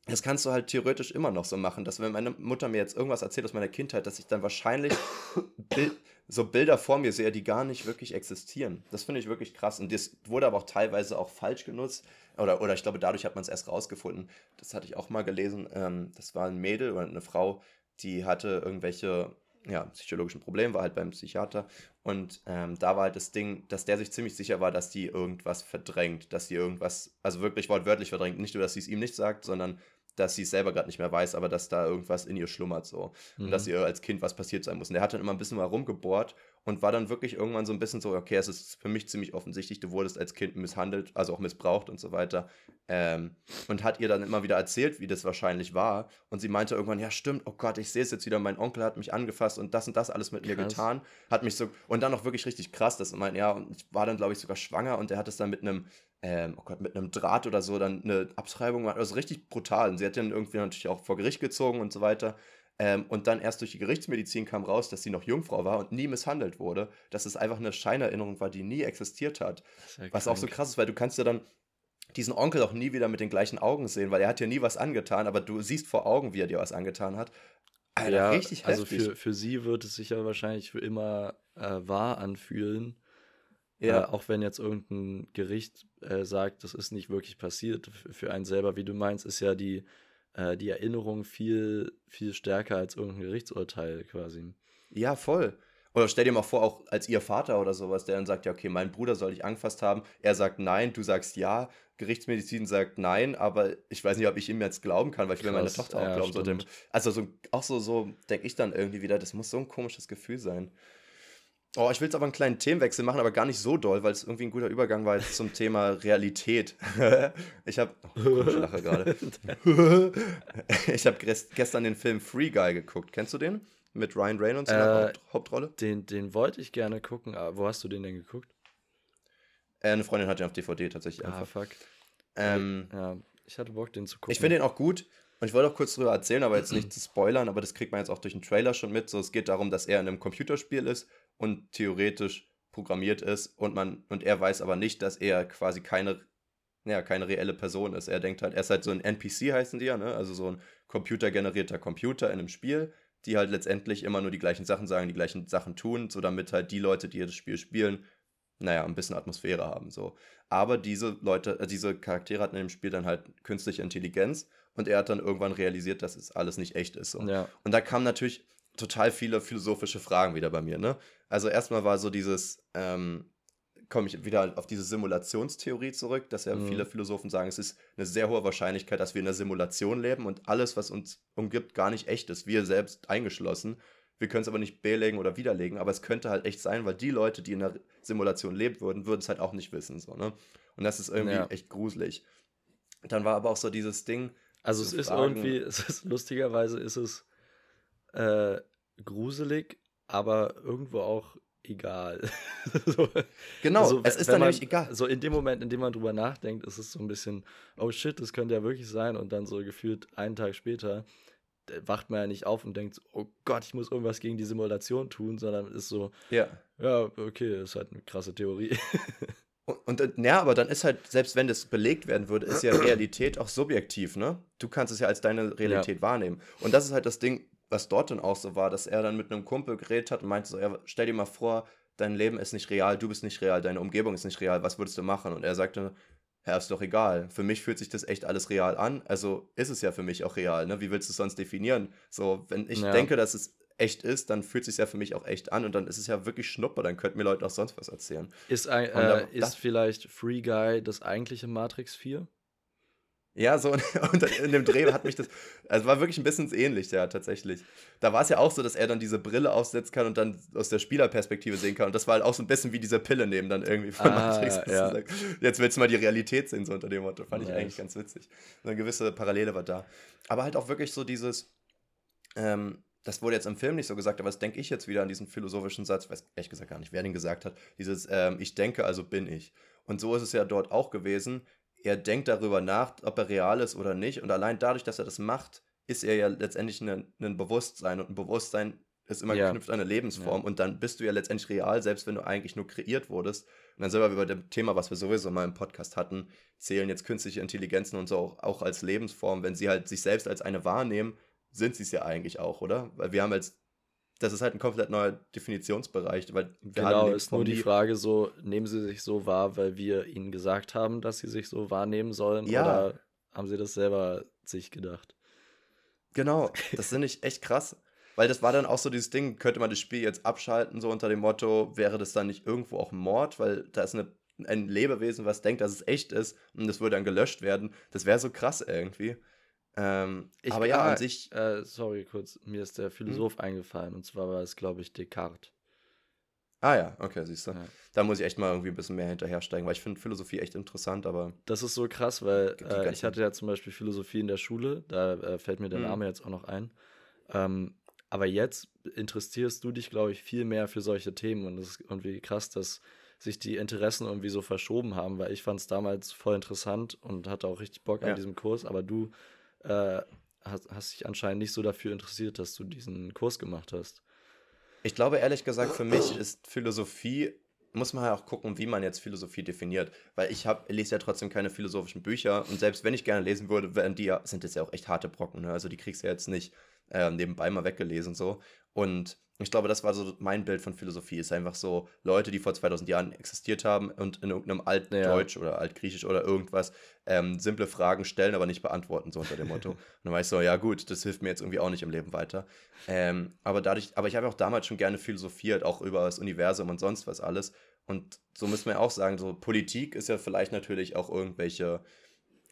Das kannst du halt theoretisch immer noch so machen, dass wenn meine Mutter mir jetzt irgendwas erzählt aus meiner Kindheit, dass ich dann wahrscheinlich Bild, so Bilder vor mir sehe, die gar nicht wirklich existieren. Das finde ich wirklich krass. Und das wurde aber auch teilweise auch falsch genutzt. Oder, oder ich glaube, dadurch hat man es erst rausgefunden. Das hatte ich auch mal gelesen. Ähm, das war ein Mädel oder eine Frau, die hatte irgendwelche ja, psychologischen Probleme, war halt beim Psychiater. Und ähm, da war halt das Ding, dass der sich ziemlich sicher war, dass die irgendwas verdrängt, dass die irgendwas, also wirklich wortwörtlich verdrängt. Nicht nur, dass sie es ihm nicht sagt, sondern dass sie es selber gerade nicht mehr weiß, aber dass da irgendwas in ihr schlummert so. Mhm. Und dass mhm. ihr als Kind was passiert sein muss. Und der hat dann immer ein bisschen mal rumgebohrt und war dann wirklich irgendwann so ein bisschen so, okay, es ist für mich ziemlich offensichtlich, du wurdest als Kind misshandelt, also auch missbraucht und so weiter. Ähm, und hat ihr dann immer wieder erzählt, wie das wahrscheinlich war. Und sie meinte irgendwann, ja stimmt, oh Gott, ich sehe es jetzt wieder, mein Onkel hat mich angefasst und das und das alles mit krass. mir getan. Hat mich so, und dann auch wirklich richtig krass, dass mein, ja, und ich war dann, glaube ich, sogar schwanger und er hat es dann mit einem ähm, oh Gott, mit einem Draht oder so dann eine Abtreibung gemacht. Also richtig brutal. Und sie hat dann irgendwie natürlich auch vor Gericht gezogen und so weiter. Ähm, und dann erst durch die Gerichtsmedizin kam raus, dass sie noch Jungfrau war und nie misshandelt wurde. Dass es einfach eine Scheinerinnerung war, die nie existiert hat. Ja Was auch so krass ist, weil du kannst ja dann diesen Onkel auch nie wieder mit den gleichen Augen sehen, weil er hat ja nie was angetan, aber du siehst vor Augen, wie er dir was angetan hat. Alter, ja, richtig heftig. Also für, für sie wird es sich ja wahrscheinlich für immer äh, wahr anfühlen. Ja. Äh, auch wenn jetzt irgendein Gericht äh, sagt, das ist nicht wirklich passiert. Für einen selber, wie du meinst, ist ja die, äh, die Erinnerung viel, viel stärker als irgendein Gerichtsurteil quasi. Ja, voll. Oder stell dir mal vor, auch als ihr Vater oder sowas, der dann sagt, ja, okay, mein Bruder soll dich angefasst haben. Er sagt nein, du sagst ja. Gerichtsmedizin sagt nein, aber ich weiß nicht, ob ich ihm jetzt glauben kann, weil ich will meine Tochter auch ja, glauben sollte. Also so, auch so, so denke ich dann irgendwie wieder, das muss so ein komisches Gefühl sein. Oh, ich will jetzt aber einen kleinen Themenwechsel machen, aber gar nicht so doll, weil es irgendwie ein guter Übergang war jetzt zum Thema Realität. ich habe oh, Lache gerade. ich habe gestern den Film Free Guy geguckt. Kennst du den? Mit Ryan Reynolds in der äh, Hauptrolle? Den, den wollte ich gerne gucken. Aber wo hast du den denn geguckt? Äh, eine Freundin hat den auf DVD tatsächlich ah, einfach. fuck. Ähm, ja, ich hatte Bock, den zu gucken. Ich finde den auch gut. Und ich wollte auch kurz darüber erzählen, aber jetzt nicht zu spoilern, aber das kriegt man jetzt auch durch den Trailer schon mit. So, es geht darum, dass er in einem Computerspiel ist und theoretisch programmiert ist und man und er weiß aber nicht, dass er quasi keine ja, keine reelle Person ist. Er denkt halt, er ist halt so ein NPC heißen die ja, ne? Also so ein computergenerierter Computer in einem Spiel, die halt letztendlich immer nur die gleichen Sachen sagen, die gleichen Sachen tun, so damit halt die Leute, die das Spiel spielen, naja, ein bisschen Atmosphäre haben. So. Aber diese Leute, äh, diese Charaktere hatten in dem Spiel dann halt künstliche Intelligenz und er hat dann irgendwann realisiert, dass es alles nicht echt ist. So. Ja. Und da kamen natürlich total viele philosophische Fragen wieder bei mir. Ne? Also erstmal war so dieses, ähm, komme ich wieder auf diese Simulationstheorie zurück, dass ja mhm. viele Philosophen sagen, es ist eine sehr hohe Wahrscheinlichkeit, dass wir in einer Simulation leben und alles, was uns umgibt, gar nicht echt ist, wir selbst eingeschlossen. Wir können es aber nicht belegen oder widerlegen, aber es könnte halt echt sein, weil die Leute, die in der Simulation leben würden, würden es halt auch nicht wissen. So, ne? Und das ist irgendwie ja. echt gruselig. Dann war aber auch so dieses Ding. Also es ist fragen, irgendwie, es ist lustigerweise ist es äh, gruselig, aber irgendwo auch egal. so, genau, also, es ist dann man, nämlich egal. So in dem Moment, in dem man drüber nachdenkt, ist es so ein bisschen, oh shit, das könnte ja wirklich sein. Und dann so gefühlt einen Tag später wacht man ja nicht auf und denkt, oh Gott, ich muss irgendwas gegen die Simulation tun, sondern ist so, ja, ja okay, ist halt eine krasse Theorie. Und, und, äh, ja, aber dann ist halt, selbst wenn das belegt werden würde, ist ja Realität auch subjektiv, ne? Du kannst es ja als deine Realität ja. wahrnehmen. Und das ist halt das Ding, was dort dann auch so war, dass er dann mit einem Kumpel geredet hat und meinte so, ja, stell dir mal vor, dein Leben ist nicht real, du bist nicht real, deine Umgebung ist nicht real, was würdest du machen? Und er sagte, ja, ist doch egal. Für mich fühlt sich das echt alles real an, also ist es ja für mich auch real, ne? Wie willst du es sonst definieren? So, wenn ich ja. denke, dass es echt ist, dann fühlt es sich ja für mich auch echt an und dann ist es ja wirklich Schnupper, dann könnten mir Leute auch sonst was erzählen. Ist, ein, äh, ist vielleicht Free Guy das eigentliche Matrix 4? Ja, so und in dem Dreh hat mich das, also war wirklich ein bisschen ähnlich, ja, tatsächlich. Da war es ja auch so, dass er dann diese Brille aufsetzen kann und dann aus der Spielerperspektive sehen kann. Und das war halt auch so ein bisschen wie diese Pille nehmen dann irgendwie von ah, Matrix. Ja. Jetzt willst du mal die Realität sehen, so unter dem Motto. Fand nice. ich eigentlich ganz witzig. eine gewisse Parallele war da. Aber halt auch wirklich so dieses, ähm, das wurde jetzt im Film nicht so gesagt, aber das denke ich jetzt wieder an diesen philosophischen Satz, ich weiß ehrlich gesagt gar nicht, wer den gesagt hat, dieses ähm, Ich denke, also bin ich. Und so ist es ja dort auch gewesen er denkt darüber nach, ob er real ist oder nicht. Und allein dadurch, dass er das macht, ist er ja letztendlich ein, ein Bewusstsein. Und ein Bewusstsein ist immer ja. geknüpft an eine Lebensform. Ja. Und dann bist du ja letztendlich real, selbst wenn du eigentlich nur kreiert wurdest. Und dann sind wir über dem Thema, was wir sowieso mal im Podcast hatten, zählen jetzt künstliche Intelligenzen und so auch, auch als Lebensform. Wenn sie halt sich selbst als eine wahrnehmen, sind sie es ja eigentlich auch, oder? Weil wir haben als das ist halt ein komplett neuer Definitionsbereich. Weil genau, ist nur die Frage so, nehmen sie sich so wahr, weil wir ihnen gesagt haben, dass sie sich so wahrnehmen sollen? Ja. Oder haben sie das selber sich gedacht? Genau, das finde ich echt krass. Weil das war dann auch so dieses Ding, könnte man das Spiel jetzt abschalten, so unter dem Motto, wäre das dann nicht irgendwo auch Mord, weil da ist eine, ein Lebewesen, was denkt, dass es echt ist und das würde dann gelöscht werden. Das wäre so krass irgendwie. Ähm, ich, aber ja, an sich. Äh, sorry, kurz, mir ist der Philosoph hm? eingefallen und zwar war es, glaube ich, Descartes. Ah ja, okay, siehst du. Ja. Da muss ich echt mal irgendwie ein bisschen mehr hinterhersteigen, weil ich finde Philosophie echt interessant, aber. Das ist so krass, weil äh, ich hatte ja zum Beispiel Philosophie in der Schule, da äh, fällt mir der hm. Name jetzt auch noch ein. Ähm, aber jetzt interessierst du dich, glaube ich, viel mehr für solche Themen und das ist irgendwie krass, dass sich die Interessen irgendwie so verschoben haben, weil ich fand es damals voll interessant und hatte auch richtig Bock an diesem Kurs, aber du äh, hast, hast dich anscheinend nicht so dafür interessiert, dass du diesen Kurs gemacht hast. Ich glaube ehrlich gesagt, für mich ist Philosophie, muss man halt auch gucken, wie man jetzt Philosophie definiert. Weil ich hab, lese ja trotzdem keine philosophischen Bücher und selbst wenn ich gerne lesen würde, wären die ja, sind das ja auch echt harte Brocken. Ne? Also die kriegst du ja jetzt nicht äh, nebenbei mal weggelesen so. Und ich glaube, das war so mein Bild von Philosophie. Ist einfach so Leute, die vor 2000 Jahren existiert haben und in irgendeinem Altdeutsch ja. oder Altgriechisch oder irgendwas ähm, simple Fragen stellen, aber nicht beantworten, so unter dem Motto. und dann war ich so, ja gut, das hilft mir jetzt irgendwie auch nicht im Leben weiter. Ähm, aber dadurch, aber ich habe auch damals schon gerne philosophiert, auch über das Universum und sonst was alles. Und so müssen wir auch sagen, so Politik ist ja vielleicht natürlich auch irgendwelche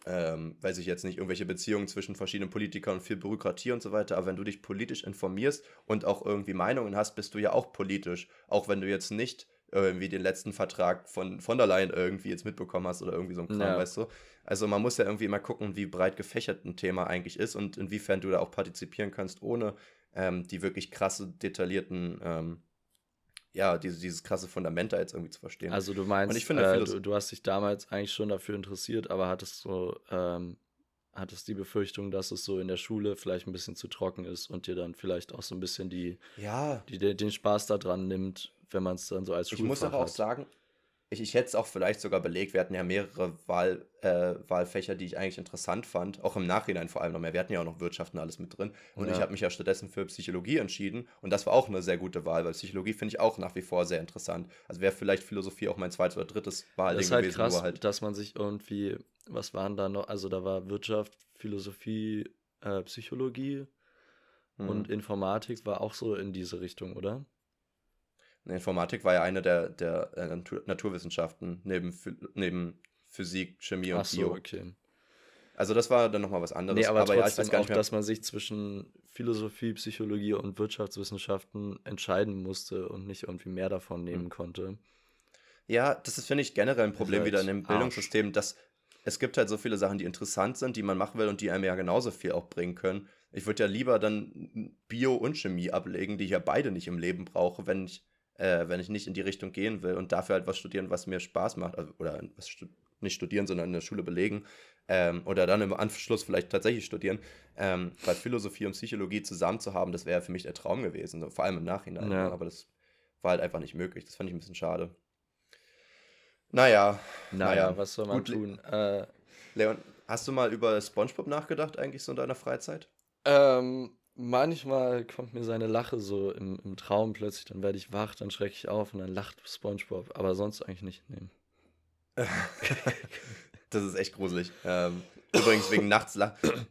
ähm, weiß ich jetzt nicht, irgendwelche Beziehungen zwischen verschiedenen Politikern und viel Bürokratie und so weiter. Aber wenn du dich politisch informierst und auch irgendwie Meinungen hast, bist du ja auch politisch. Auch wenn du jetzt nicht irgendwie den letzten Vertrag von von der Leyen irgendwie jetzt mitbekommen hast oder irgendwie so ein Kram, ja. weißt du? Also man muss ja irgendwie immer gucken, wie breit gefächert ein Thema eigentlich ist und inwiefern du da auch partizipieren kannst, ohne ähm, die wirklich krasse, detaillierten ähm, ja, diese, dieses krasse Fundament da jetzt irgendwie zu verstehen. Also du meinst, finde, äh, du, du, hast dich damals eigentlich schon dafür interessiert, aber hattest so, ähm, hattest die Befürchtung, dass es so in der Schule vielleicht ein bisschen zu trocken ist und dir dann vielleicht auch so ein bisschen die, ja. die den Spaß daran nimmt, wenn man es dann so als Schulfach Ich muss aber auch sagen, ich, ich hätte es auch vielleicht sogar belegt. Wir hatten ja mehrere Wahl, äh, Wahlfächer, die ich eigentlich interessant fand. Auch im Nachhinein vor allem noch mehr. Wir hatten ja auch noch Wirtschaft und alles mit drin. Und ja. ich habe mich ja stattdessen für Psychologie entschieden. Und das war auch eine sehr gute Wahl, weil Psychologie finde ich auch nach wie vor sehr interessant. Also wäre vielleicht Philosophie auch mein zweites oder drittes Wahlding das ist halt gewesen. Krass, halt dass man sich irgendwie, was waren da noch? Also da war Wirtschaft, Philosophie, äh, Psychologie mhm. und Informatik war auch so in diese Richtung, oder? Informatik war ja eine der, der äh, Natur Naturwissenschaften neben, neben Physik, Chemie und Ach so, Bio. okay. Also das war dann nochmal was anderes. Nee, aber, aber trotzdem ja, auch, dass man sich zwischen Philosophie, Psychologie und Wirtschaftswissenschaften entscheiden musste und nicht irgendwie mehr davon nehmen hm. konnte. Ja, das ist, finde ich, generell ein Problem halt wieder in dem Bildungssystem, dass es gibt halt so viele Sachen, die interessant sind, die man machen will und die einem ja genauso viel auch bringen können. Ich würde ja lieber dann Bio und Chemie ablegen, die ich ja beide nicht im Leben brauche, wenn ich äh, wenn ich nicht in die Richtung gehen will und dafür halt was studieren, was mir Spaß macht, also, oder was stu nicht studieren, sondern in der Schule belegen ähm, oder dann im Anschluss vielleicht tatsächlich studieren, ähm, weil Philosophie und Psychologie zusammen zu haben, das wäre für mich der Traum gewesen, so, vor allem im Nachhinein, ja. aber das war halt einfach nicht möglich, das fand ich ein bisschen schade. Naja, naja, naja was soll man Gut, tun? Äh, Leon, hast du mal über SpongeBob nachgedacht eigentlich so in deiner Freizeit? Ähm, manchmal kommt mir seine Lache so im, im Traum plötzlich, dann werde ich wach, dann schrecke ich auf und dann lacht SpongeBob, aber sonst eigentlich nicht. Nee. das ist echt gruselig. Ähm, übrigens wegen nachts,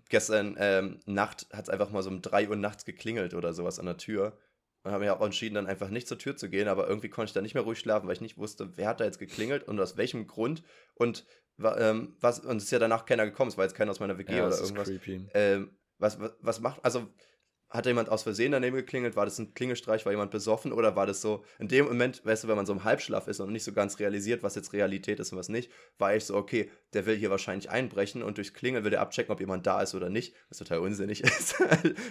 gestern ähm, Nacht hat es einfach mal so um 3 Uhr nachts geklingelt oder sowas an der Tür. Und habe mich auch entschieden, dann einfach nicht zur Tür zu gehen, aber irgendwie konnte ich da nicht mehr ruhig schlafen, weil ich nicht wusste, wer hat da jetzt geklingelt und aus welchem Grund und ähm, was, und es ist ja danach keiner gekommen, es war jetzt keiner aus meiner WG ja, oder irgendwas. Ähm, was, was, was macht, also hat da jemand aus Versehen daneben geklingelt? War das ein Klingelstreich? War jemand besoffen? Oder war das so, in dem Moment, weißt du, wenn man so im Halbschlaf ist und nicht so ganz realisiert, was jetzt Realität ist und was nicht, war ich so, okay, der will hier wahrscheinlich einbrechen und durchs Klingeln will der abchecken, ob jemand da ist oder nicht, was total unsinnig ist.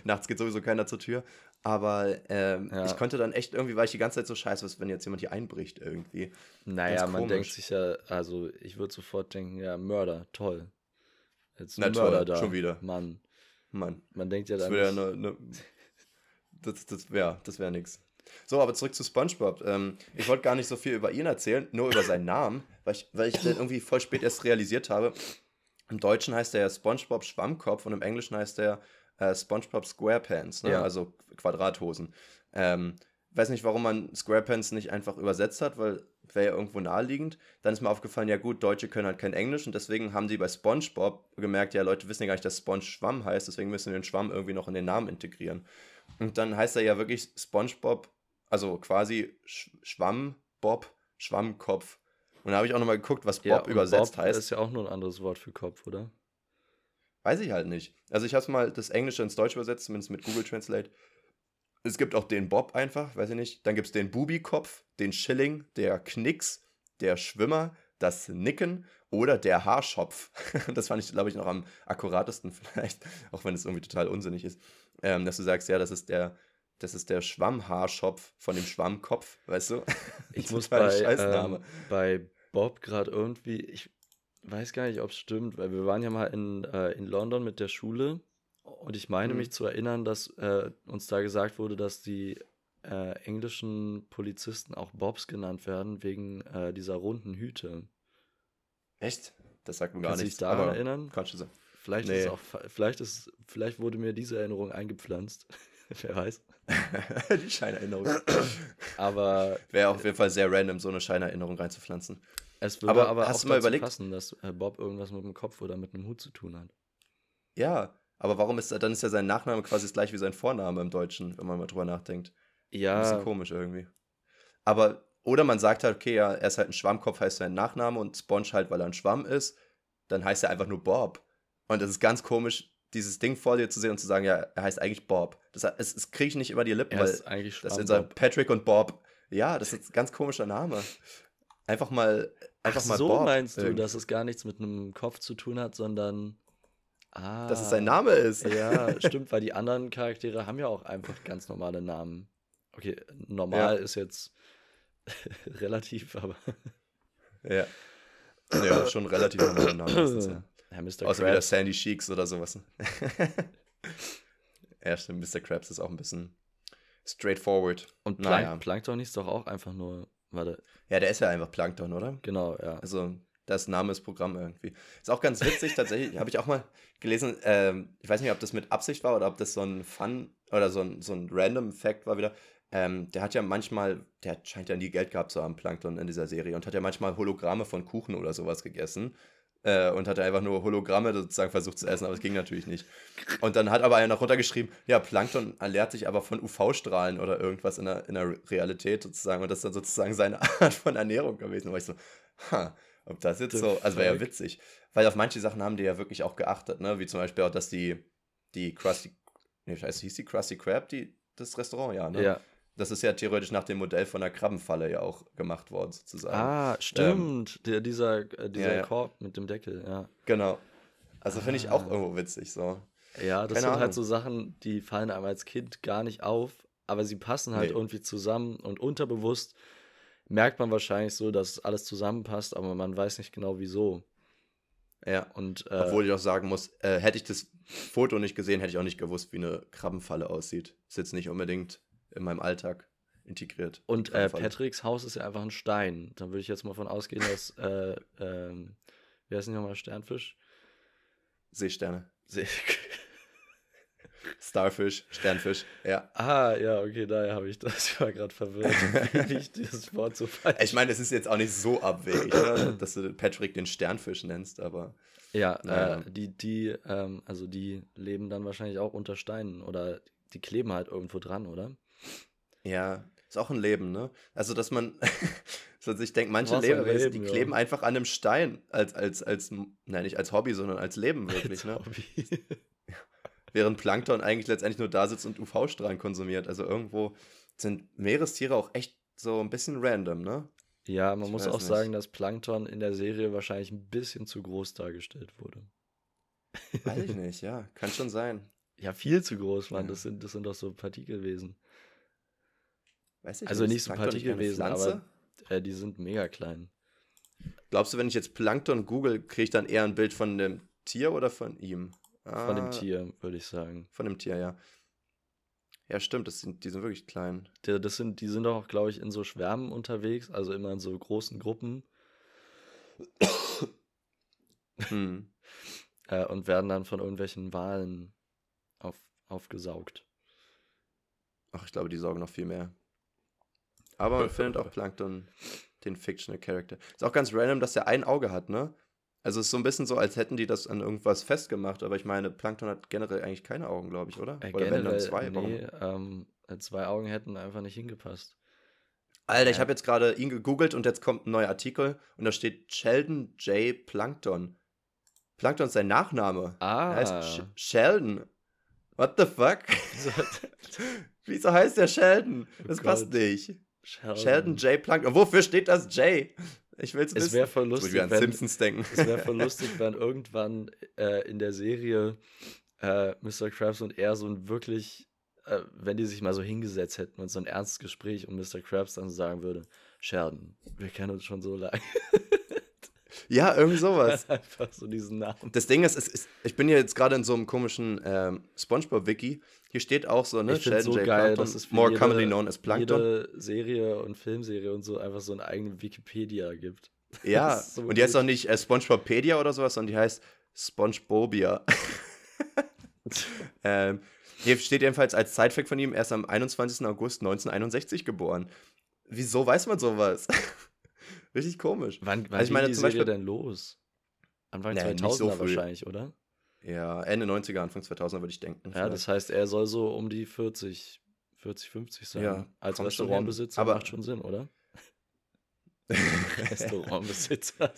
Nachts geht sowieso keiner zur Tür. Aber ähm, ja. ich konnte dann echt irgendwie, weil ich die ganze Zeit so scheiße, was, wenn jetzt jemand hier einbricht irgendwie. Naja, man denkt sich ja, also ich würde sofort denken, ja, Mörder, toll. Jetzt Na, Mörder toll, da. schon wieder. Mann. Mann. Man denkt ja dann. Das wäre ja eine, eine, das, das wäre das wär nix. So, aber zurück zu SpongeBob. Ähm, ich wollte gar nicht so viel über ihn erzählen, nur über seinen Namen, weil ich, weil ich den irgendwie voll spät erst realisiert habe. Im Deutschen heißt er ja SpongeBob Schwammkopf und im Englischen heißt er äh, SpongeBob Squarepants, ne? ja. also Quadrathosen. Ähm, weiß nicht, warum man Squarepants nicht einfach übersetzt hat, weil wäre ja irgendwo naheliegend. Dann ist mir aufgefallen, ja gut, Deutsche können halt kein Englisch und deswegen haben sie bei SpongeBob gemerkt, ja, Leute wissen ja gar nicht, dass Sponge Schwamm heißt, deswegen müssen wir den Schwamm irgendwie noch in den Namen integrieren. Und dann heißt er ja wirklich SpongeBob, also quasi Sch Schwammbob, Schwammkopf. Und da habe ich auch nochmal geguckt, was Bob ja, übersetzt Bob heißt. Das ist ja auch nur ein anderes Wort für Kopf, oder? Weiß ich halt nicht. Also ich habe mal das Englische ins Deutsche übersetzt, zumindest mit Google Translate. Es gibt auch den Bob einfach, weiß ich nicht. Dann gibt es den Bubi-Kopf, den Schilling, der Knicks, der Schwimmer, das Nicken oder der Haarschopf. das fand ich, glaube ich, noch am akkuratesten vielleicht, auch wenn es irgendwie total unsinnig ist. Ähm, dass du sagst, ja, das ist der, das ist der Schwammhaarschopf von dem Schwammkopf, weißt du? Ich muss bei, ähm, bei Bob gerade irgendwie, ich weiß gar nicht, ob es stimmt, weil wir waren ja mal in, äh, in London mit der Schule und ich meine mhm. mich zu erinnern, dass äh, uns da gesagt wurde, dass die äh, englischen Polizisten auch Bobs genannt werden, wegen äh, dieser runden Hüte. Echt? Das sagt man gar nicht. Kannst du dich daran erinnern? Kannst du sagen. Vielleicht, nee. ist auch, vielleicht, ist, vielleicht wurde mir diese Erinnerung eingepflanzt. Wer weiß. die Scheinerinnerung. aber. Wäre auf jeden Fall sehr random, so eine Scheinerinnerung reinzupflanzen. Es würde aber, aber hast auch du mal überlegt? passen, dass äh, Bob irgendwas mit dem Kopf oder mit einem Hut zu tun hat. Ja, aber warum ist dann ist ja sein Nachname quasi das gleich wie sein Vorname im Deutschen, wenn man mal drüber nachdenkt. Ja. Ein bisschen komisch irgendwie. Aber, oder man sagt halt, okay, ja, er ist halt ein Schwammkopf, heißt sein Nachname und Sponge halt, weil er ein Schwamm ist, dann heißt er einfach nur Bob. Und das ist ganz komisch, dieses Ding vor dir zu sehen und zu sagen, ja, er heißt eigentlich Bob. Das, das, das kriege ich nicht über die Lippen, er weil eigentlich das sind so Patrick und Bob. Ja, das ist ein ganz komischer Name. Einfach mal, einfach Ach, mal so Bob meinst du, dass es gar nichts mit einem Kopf zu tun hat, sondern ah, dass es sein Name ist. Ja, stimmt, weil die anderen Charaktere haben ja auch einfach ganz normale Namen. Okay, normal ja. ist jetzt relativ, aber ja. Ja, schon relativ normale Namen. Ja, Mr. Außer Krabs. wieder Sandy Cheeks oder sowas. ja, stimmt, Mr. Krabs ist auch ein bisschen straightforward. Und Plank naja. Plankton hieß doch auch einfach nur Warte. Ja, der ist ja einfach Plankton, oder? Genau, ja. Also, das Name ist Programm irgendwie. Ist auch ganz witzig, tatsächlich. Habe ich auch mal gelesen. Ähm, ich weiß nicht, ob das mit Absicht war oder ob das so ein Fun oder so ein, so ein random Fact war wieder. Ähm, der hat ja manchmal, der scheint ja nie Geld gehabt zu haben, Plankton in dieser Serie, und hat ja manchmal Hologramme von Kuchen oder sowas gegessen. Äh, und hat einfach nur Hologramme sozusagen versucht zu essen, aber es ging natürlich nicht. Und dann hat aber einer noch runtergeschrieben, ja, Plankton ernährt sich aber von UV-Strahlen oder irgendwas in der, in der Realität sozusagen. Und das ist dann sozusagen seine Art von Ernährung gewesen. Und ich so, ha, ob das jetzt so, also wäre ja witzig. Weil auf manche Sachen haben die ja wirklich auch geachtet, ne? Wie zum Beispiel auch, dass die, die Krusty, ne, scheiße, hieß die Krusty Krab, die, das Restaurant, ja, ne? Ja. Das ist ja theoretisch nach dem Modell von der Krabbenfalle ja auch gemacht worden, sozusagen. Ah, stimmt. Ähm, der, dieser äh, dieser ja, ja. Korb mit dem Deckel, ja. Genau. Also finde ich auch Ah. irgendwo witzig, so. Ja, das Keine sind halt Ahnung. so Sachen, die fallen einem als Kind gar nicht auf, aber sie passen halt Nee. irgendwie zusammen und unterbewusst merkt man wahrscheinlich so, dass alles zusammenpasst, aber man weiß nicht genau wieso. Ja. Und äh, Obwohl ich auch sagen muss, äh, hätte ich das Foto nicht gesehen, hätte ich auch nicht gewusst, wie eine Krabbenfalle aussieht. Ist jetzt nicht unbedingt in meinem Alltag integriert. Und äh. Patricks Haus ist ja einfach ein Stein. Dann würde ich jetzt mal von ausgehen, dass, äh, ähm, wie heißt denn nochmal Sternfisch? Seesterne. See- Starfish, Sternfisch, ja. ah, ja, okay, daher habe ich das. Ich war gerade verwirrt, wie ich dieses Wort so falsch. Ich meine, es ist jetzt auch nicht so abwegig, oder? dass du Patrick den Sternfisch nennst, aber Ja, Naja. äh, die, die, ähm, also die leben dann wahrscheinlich auch unter Steinen oder die kleben halt irgendwo dran, oder? ja, ist auch ein Leben, ne? Also, dass man, also ich denke, manche Lebewesen, die Leben, ja. kleben einfach an einem Stein als, als, als, nein, nicht als Hobby, sondern als Leben wirklich, Als ne? Hobby. Während Plankton eigentlich letztendlich nur da sitzt und UV-Strahlen konsumiert. Also irgendwo sind Meerestiere auch echt so ein bisschen random, ne? Ja, man Ich muss auch nicht. sagen, dass Plankton in der Serie wahrscheinlich ein bisschen zu groß dargestellt wurde. Weiß ich nicht, ja, kann schon sein. Ja, viel zu groß, Mann. Ja. Das sind, das sind doch so Partikelwesen. Weiß ich Also nicht so Partikelwesen, aber äh, die sind mega klein. Glaubst du, wenn ich jetzt Plankton google, kriege ich dann eher ein Bild von dem Tier oder von ihm? Von dem Ah, Tier, würde ich sagen. Von dem Tier, ja. Ja, stimmt, das sind, die sind wirklich klein. Der, das sind, die sind doch auch, glaube ich, in so Schwärmen unterwegs, also immer in so großen Gruppen Hm. äh, und werden dann von irgendwelchen Walen auf, aufgesaugt. Ach, ich glaube, die sorgen noch viel mehr. Aber man findet auch Plankton den Fictional Character. Ist auch ganz random, dass der ein Auge hat, ne? Also es ist so ein bisschen so, als hätten die das an irgendwas festgemacht, aber ich meine, Plankton hat generell eigentlich keine Augen, glaube ich, oder? Äh, oder wenn dann zwei. Warum? nee, ähm, äh, zwei Augen hätten einfach nicht hingepasst. Alter, ich Ja. habe jetzt gerade ihn gegoogelt und jetzt kommt ein neuer Artikel und da steht Sheldon J. Plankton. Plankton ist sein Nachname. Ah, Er heißt Sh Sheldon. What the fuck? Wieso heißt der Sheldon? Oh Das passt Gott. nicht. Sheldon. Sheldon J. Plankton. Wofür steht das J? Ich will es wissen. Es wäre voll lustig, wieder an wenn, Simpsons denken. es wäre voll lustig, wenn irgendwann äh, in der Serie äh, Mr. Krabs und er so ein wirklich, äh, wenn die sich mal so hingesetzt hätten und so ein ernstes Gespräch und Mr. Krabs dann so sagen würde, Sheldon, wir kennen uns schon so lange. Ja, irgend sowas. Einfach so diesen Namen. Das Ding ist, es ist, ich bin hier jetzt gerade in so einem komischen ähm, Spongebob-Wiki. Hier steht auch so, ne? ich finde so geil, Plankton, dass es more jede, commonly known as Plankton. jede Serie und Filmserie und so einfach so eine eigene Wikipedia gibt. Ja, ist so und die heißt auch nicht äh, Spongebopedia oder sowas, sondern die heißt Spongebobia. ähm, hier steht jedenfalls als Zeitfact von ihm, er ist am 21. August 1961 geboren. Wieso weiß man sowas? Richtig komisch. Wann, wann Also ich meine, die zum Beispiel- denn los? Anfang nicht 2000er so wahrscheinlich, oder? Ja, Ende 90er, Anfang 2000er würde ich denken. Ja, das heißt, er soll so um die 40, 40, 50 sein. Ja, Als Restaurantbesitzer. Aber- macht schon Sinn, oder? Restaurantbesitzer.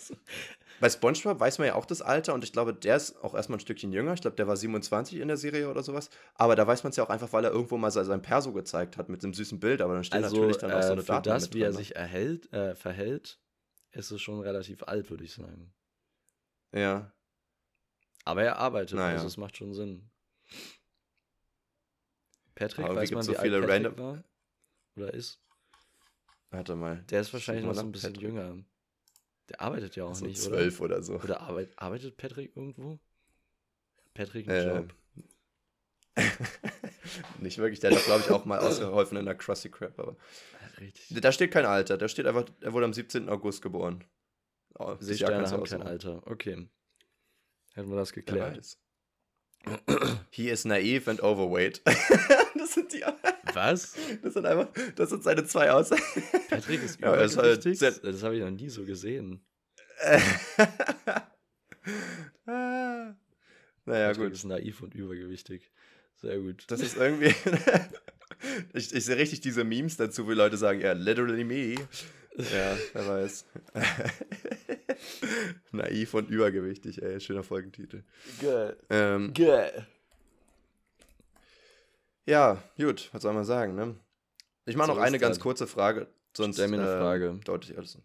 Bei SpongeBob weiß man ja auch das Alter und ich glaube, der ist auch erstmal ein Stückchen jünger. Ich glaube, der war 27 in der Serie oder sowas. Aber da weiß man es ja auch einfach, weil er irgendwo mal se- sein Perso gezeigt hat mit einem süßen Bild. Aber dann steht also natürlich dann auch so äh, eine für Daten das, mit wie er drin, ne? sich erhält, äh, verhält, ist es schon relativ alt, würde ich sagen. Ja. Aber er arbeitet, Naja. also es macht schon Sinn. Patrick, Aber weiß man, gibt's wie so alt viele Patrick random- war? Oder ist? Warte mal. Der ist wahrscheinlich noch so ein bisschen Patrick. jünger. Der arbeitet ja auch So nicht, zwölf oder so. oder? Oder arbeit, arbeitet Patrick irgendwo? Patrick Äh, einen Job. Nicht wirklich. Der hat, glaube ich, auch mal ausgeholfen in der Krusty Krab. Aber Richtig. Da steht kein Alter, da steht einfach, er wurde am 17. August geboren. Oh, Seesterne haben kein Alter. Okay. Hätten wir das geklärt. He is naive and overweight. das sind die. Was? Das sind einfach, das sind seine zwei Aussagen. Patrick ist übergewichtig. Ja, halt das habe ich noch nie so gesehen. naja, Patrick gut. ist naiv und übergewichtig. Sehr gut. Das ist irgendwie. Ich, ich sehe richtig diese Memes dazu, wie Leute sagen, ja, literally me. Ja, wer weiß. Naiv und übergewichtig, ey. Schöner Folgentitel. Geil. Ähm, Geil. Ja, gut, was soll man sagen, ne? Ich mache noch eine ganz kurze Frage, sonst eine Frage. Äh, deutlich alles.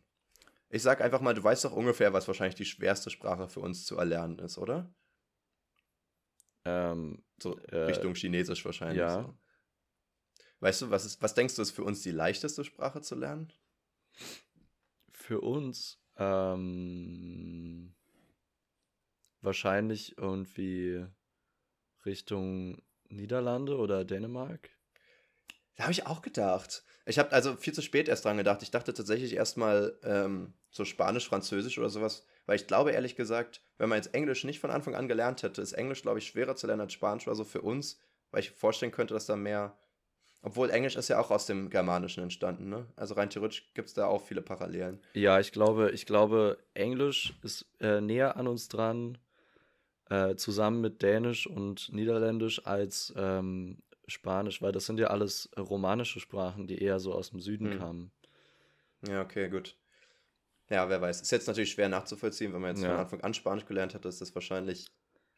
Ich sag einfach mal, du weißt doch ungefähr, was wahrscheinlich die schwerste Sprache für uns zu erlernen ist, oder? Ähm, so äh, Richtung Chinesisch wahrscheinlich. Ja. So. Weißt du, was, ist, was denkst du, ist für uns die leichteste Sprache zu lernen? Für uns ähm, wahrscheinlich irgendwie Richtung Niederlande oder Dänemark. Da habe ich auch gedacht. Ich habe also viel zu spät erst dran gedacht. Ich dachte tatsächlich erstmal ähm, so Spanisch, Französisch oder sowas, weil ich glaube ehrlich gesagt, wenn man jetzt Englisch nicht von Anfang an gelernt hätte, ist Englisch, glaube ich, schwerer zu lernen als Spanisch oder so für uns, weil ich vorstellen könnte, dass da mehr obwohl Englisch ist ja auch aus dem Germanischen entstanden, ne? Also rein theoretisch gibt es da auch viele Parallelen. Ja, ich glaube, ich glaube, Englisch ist äh, näher an uns dran, äh, zusammen mit Dänisch und Niederländisch als ähm, Spanisch, weil das sind ja alles romanische Sprachen, die eher so aus dem Süden hm. kamen. Ja, okay, gut. Ja, wer weiß. Ist jetzt natürlich schwer nachzuvollziehen, wenn man jetzt ja. von Anfang an Spanisch gelernt hat, ist das wahrscheinlich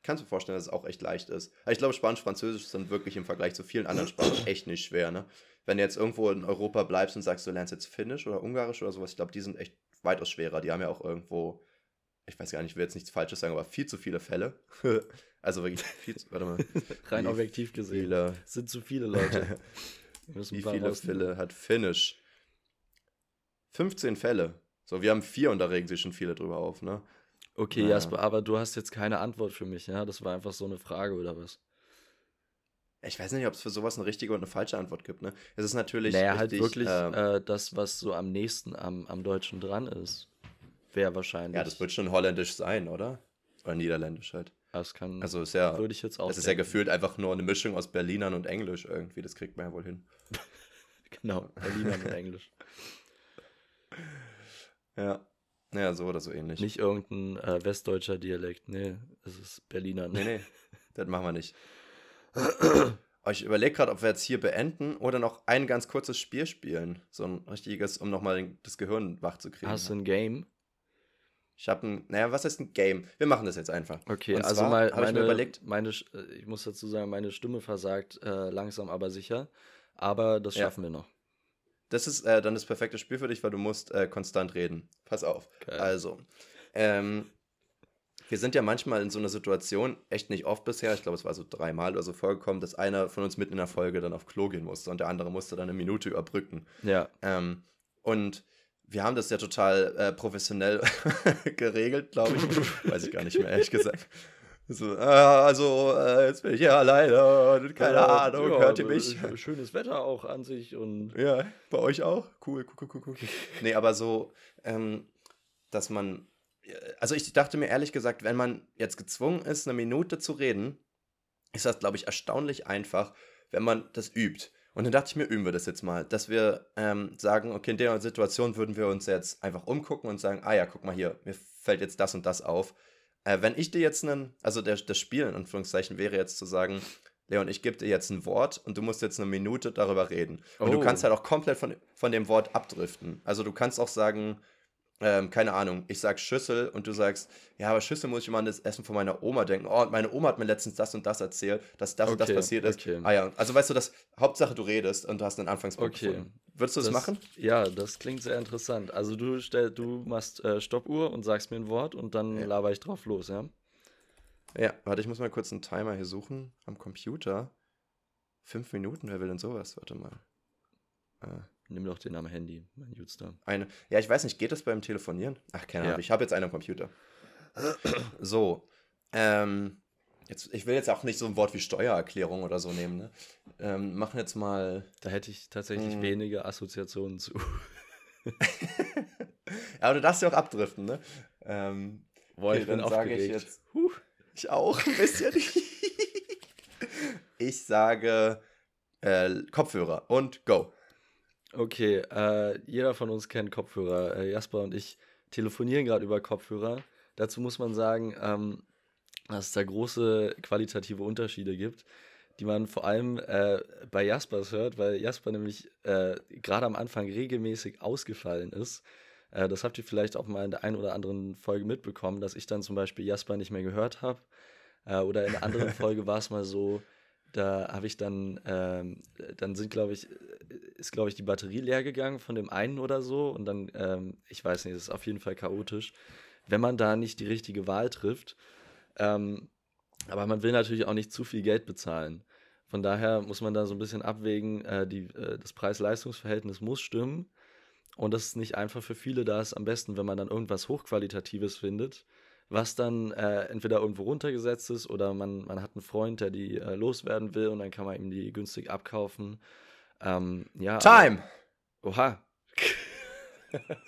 kannst du vorstellen, dass es auch echt leicht ist. Aber ich glaube, Spanisch, Französisch sind wirklich im Vergleich zu vielen anderen Sprachen echt nicht schwer. Ne? Wenn du jetzt irgendwo in Europa bleibst und sagst, du lernst jetzt Finnisch oder Ungarisch oder sowas, ich glaube, die sind echt weitaus schwerer. Die haben ja auch irgendwo, ich weiß gar nicht, ich will jetzt nichts Falsches sagen, aber viel zu viele Fälle. also wirklich viel zu, warte mal. Rein objektiv gesehen. Viele, sind zu viele Leute. Wie viele Fälle hat Finnisch? 15 Fälle. So, wir haben vier und da regen sich schon viele drüber auf, ne? Okay, naja. Jasper, aber du hast jetzt keine Antwort für mich, ja? Das war einfach so eine Frage oder was? Ich weiß nicht, ob es für sowas eine richtige und eine falsche Antwort gibt, ne? Es ist natürlich. Naja, halt wirklich ähm, äh, das, was so am nächsten am, am Deutschen dran ist. Wäre wahrscheinlich. Ja, das wird schon holländisch sein, oder? Oder niederländisch halt. Das kann. Also ist ja. Würde ich jetzt auch. Es ist ja gefühlt einfach nur eine Mischung aus Berlinern und Englisch irgendwie. Das kriegt man ja wohl hin. genau, Berlinern und Englisch. Ja. Ja, so oder so ähnlich. Nicht irgendein äh, westdeutscher Dialekt. Nee, es ist Berliner. Nee, nee, das machen wir nicht. ich überlege gerade, ob wir jetzt hier beenden oder noch ein ganz kurzes Spiel spielen. So ein richtiges, um nochmal das Gehirn wach zu kriegen. Hast du ein Game? Ich habe ein, naja, was ist ein Game? Wir machen das jetzt einfach. Okay, Und also mal, meine, ich mir überlegt, meine, äh, ich muss dazu sagen, meine Stimme versagt äh, langsam, aber sicher. Aber das schaffen ja. wir noch. Das ist äh, dann das perfekte Spiel für dich, weil du musst äh, konstant reden. Pass auf. Geil. Also, ähm, wir sind ja manchmal in so einer Situation, echt nicht oft bisher, ich glaube, es war so dreimal oder so vorgekommen, dass einer von uns mitten in der Folge dann auf Klo gehen musste und der andere musste dann eine Minute überbrücken. Ja. Ähm, und wir haben das ja total äh, professionell geregelt, glaube ich. Weiß ich gar nicht mehr, ehrlich gesagt. So, ah, also, äh, jetzt bin ich ja alleine und keine ja, Ahnung, ja, hört ihr mich? Schönes Wetter auch an sich und. Ja, bei euch auch? Cool, cool, cool, cool. nee, aber so, ähm, dass man. Also, ich dachte mir ehrlich gesagt, wenn man jetzt gezwungen ist, eine Minute zu reden, ist das, glaube ich, erstaunlich einfach, wenn man das übt. Und dann dachte ich mir, üben wir das jetzt mal, dass wir ähm, sagen, okay, in der Situation würden wir uns jetzt einfach umgucken und sagen, ah ja, guck mal hier, mir fällt jetzt das und das auf äh, wenn ich dir jetzt einen, also der, das Spiel in Anführungszeichen wäre jetzt zu sagen, Leon, ich gebe dir jetzt ein Wort und du musst jetzt eine Minute darüber reden. Und oh. du kannst halt auch komplett von, von dem Wort abdriften. Also du kannst auch sagen, ähm, keine Ahnung, ich sag Schüssel und du sagst, ja, aber Schüssel muss ich immer an das Essen von meiner Oma denken. Oh, und meine Oma hat mir letztens das und das erzählt, dass das okay, und das passiert ist. Okay. Ah ja, also weißt du, das Hauptsache du redest und du hast einen Anfangspunkt okay. gefunden. Würdest du das, das, machen? Ja, das klingt sehr interessant. Also du stell, du machst äh, Stoppuhr und sagst mir ein Wort und dann ja. laber ich drauf los, ja? Ja, warte, ich muss mal kurz einen Timer hier suchen am Computer. Fünf Minuten, wer will denn sowas? Warte mal. Äh, Nimm doch den am Handy, mein Jutster. Eine. Ja, ich weiß nicht, geht das beim Telefonieren? Ach, keine Ahnung, ja. ich habe jetzt einen am Computer. So. Ähm, Jetzt, ich will jetzt auch nicht so ein Wort wie Steuererklärung oder so nehmen. Ne? Ähm, machen jetzt mal. Da hätte ich tatsächlich mh. wenige Assoziationen zu. ja, aber du darfst ja auch abdriften, ne? Ähm, Boah, okay, ich bin dann sage ich jetzt. Huh, ich auch ein bisschen. ich sage äh, Kopfhörer und go. Okay, äh, jeder von uns kennt Kopfhörer. Äh, Jasper und ich telefonieren gerade über Kopfhörer. Dazu muss man sagen, ähm, dass es da große qualitative Unterschiede gibt, die man vor allem äh, bei Jaspers hört, weil Jasper nämlich äh, gerade am Anfang regelmäßig ausgefallen ist. Äh, das habt ihr vielleicht auch mal in der einen oder anderen Folge mitbekommen, dass ich dann zum Beispiel Jasper nicht mehr gehört habe. Äh, oder in einer anderen Folge war es mal so, da habe ich dann, ähm, dann sind, glaube ich, ist, glaube ich, die Batterie leer gegangen von dem einen oder so. Und dann, ähm, ich weiß nicht, es ist auf jeden Fall chaotisch, wenn man da nicht die richtige Wahl trifft. Ähm, aber man will natürlich auch nicht zu viel Geld bezahlen. Von daher muss man da so ein bisschen abwägen, äh, die, äh, das Preis-Leistungs-Verhältnis muss stimmen. Und das ist nicht einfach für viele. Da ist am besten, wenn man dann irgendwas Hochqualitatives findet, was dann äh, entweder irgendwo runtergesetzt ist oder man, man hat einen Freund, der die äh, loswerden will und dann kann man ihm die günstig abkaufen. Ähm, ja, Time! Aber, oha.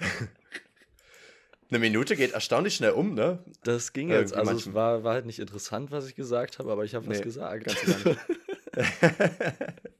Eine Minute geht erstaunlich schnell um, ne? Das ging jetzt. Irgendwie also es war, war halt nicht interessant, was ich gesagt habe, aber ich habe nee, was gesagt.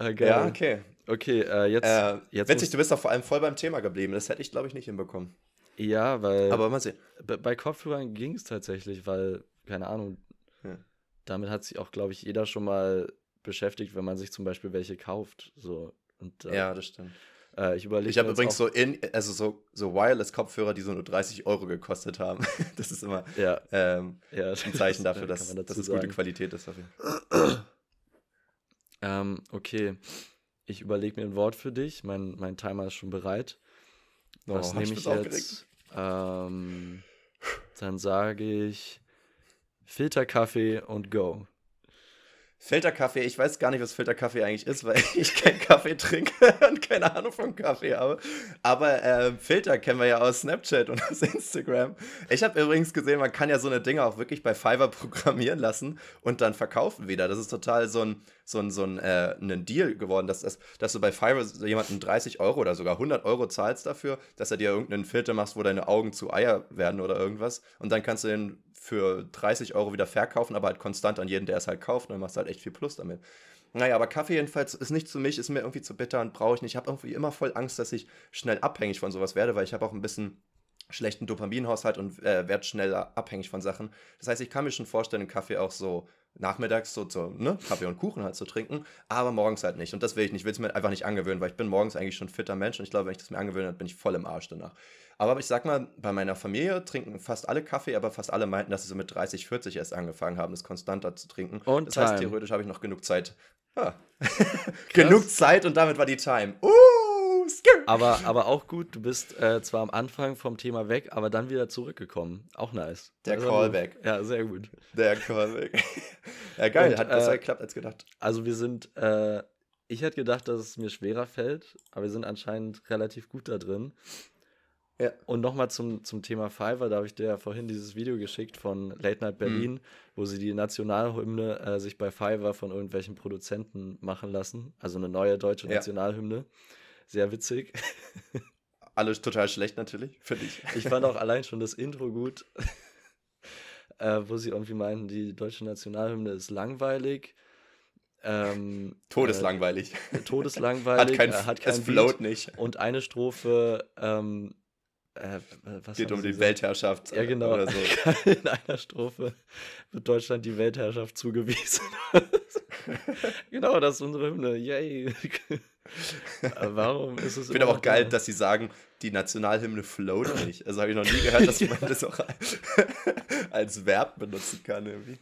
Äh, ja, okay. Okay, äh, jetzt, äh, jetzt. Witzig, du bist doch vor allem voll beim Thema geblieben. Das hätte ich, glaube ich, nicht hinbekommen. Ja, weil. Aber mal sehen. Bei Kopfhörern ging es tatsächlich, weil, keine Ahnung, ja. damit hat sich auch, glaube ich, jeder schon mal beschäftigt, wenn man sich zum Beispiel welche kauft. So. Und, äh, ja, das stimmt. Äh, ich überlege. Ich habe übrigens so in, also so, so Wireless-Kopfhörer, die so nur 30 Euro gekostet haben. das ist immer ja. Ähm, ja, ein Zeichen dafür, dass, dass es gute Qualität ist. ähm, okay. Ich überlege mir ein Wort für dich. Mein, mein Timer ist schon bereit. Oh, Was nehme ich jetzt? Ähm, dann sage ich Filterkaffee und Go. Filterkaffee, ich weiß gar nicht, was Filterkaffee eigentlich ist, weil ich keinen Kaffee trinke und keine Ahnung vom Kaffee habe. Aber äh, Filter kennen wir ja aus Snapchat und aus Instagram. Ich habe übrigens gesehen, man kann ja so eine Dinge auch wirklich bei Fiverr programmieren lassen und dann verkaufen wieder. Das ist total so ein, so ein, so ein, äh, Deal geworden, dass, dass, dass du bei Fiverr jemanden 30 Euro oder sogar 100 Euro zahlst dafür, dass er dir irgendeinen Filter macht, wo deine Augen zu Eier werden oder irgendwas. Und dann kannst du den für 30 Euro wieder verkaufen, aber halt konstant an jeden, der es halt kauft. Und dann machst du halt echt viel Plus damit. Naja, aber Kaffee jedenfalls ist nicht zu mich, ist mir irgendwie zu bitter und brauche ich nicht. Ich habe irgendwie immer voll Angst, dass ich schnell abhängig von sowas werde, weil ich habe auch ein bisschen schlechten Dopaminhaushalt und äh, werde schnell abhängig von Sachen. Das heißt, ich kann mir schon vorstellen, Kaffee auch so nachmittags so, so ne, Kaffee und Kuchen halt zu trinken, aber morgens halt nicht. Und das will ich nicht. Ich will es mir einfach nicht angewöhnen, weil ich bin morgens eigentlich schon ein fitter Mensch und ich glaube, wenn ich das mir angewöhne, dann bin ich voll im Arsch danach. Aber ich sag mal, bei meiner Familie trinken fast alle Kaffee, aber fast alle meinten, dass sie so mit 30, 40 erst angefangen haben, das konstanter zu trinken. Und das time. heißt, theoretisch habe ich noch genug Zeit. Ja. genug Zeit und damit war die Time. Uh, aber, aber auch gut, du bist äh, zwar am Anfang vom Thema weg, aber dann wieder zurückgekommen. Auch nice. Der also, Callback. Ja, sehr gut. Der Callback. ja, geil, und, hat besser äh, geklappt als gedacht. Also wir sind, äh, ich hätte gedacht, dass es mir schwerer fällt, aber wir sind anscheinend relativ gut da drin. Ja. Und nochmal zum, zum Thema Fiverr, da habe ich dir ja vorhin dieses Video geschickt von Late Night Berlin, mhm. wo sie die Nationalhymne äh, sich bei Fiverr von irgendwelchen Produzenten machen lassen. Also eine neue deutsche ja. Sehr witzig. Alles total schlecht natürlich, finde ich. Ich fand auch allein schon das Intro gut, äh, wo sie irgendwie meinten, die deutsche Nationalhymne ist langweilig. Ähm, todeslangweilig. Äh, todeslangweilig. hat kein, äh, hat kein es float nicht. Und eine Strophe ähm, äh, Geht um die gesagt? Weltherrschaft. Ja, genau. Oder so. In einer Strophe wird Deutschland die Weltherrschaft zugewiesen. genau, das ist unsere Hymne. Yay. Warum ist es. Ich finde aber auch geil, dass sie sagen, die Nationalhymne float nicht. Also habe ich noch nie gehört, dass man das auch als Verb benutzen kann. Irgendwie.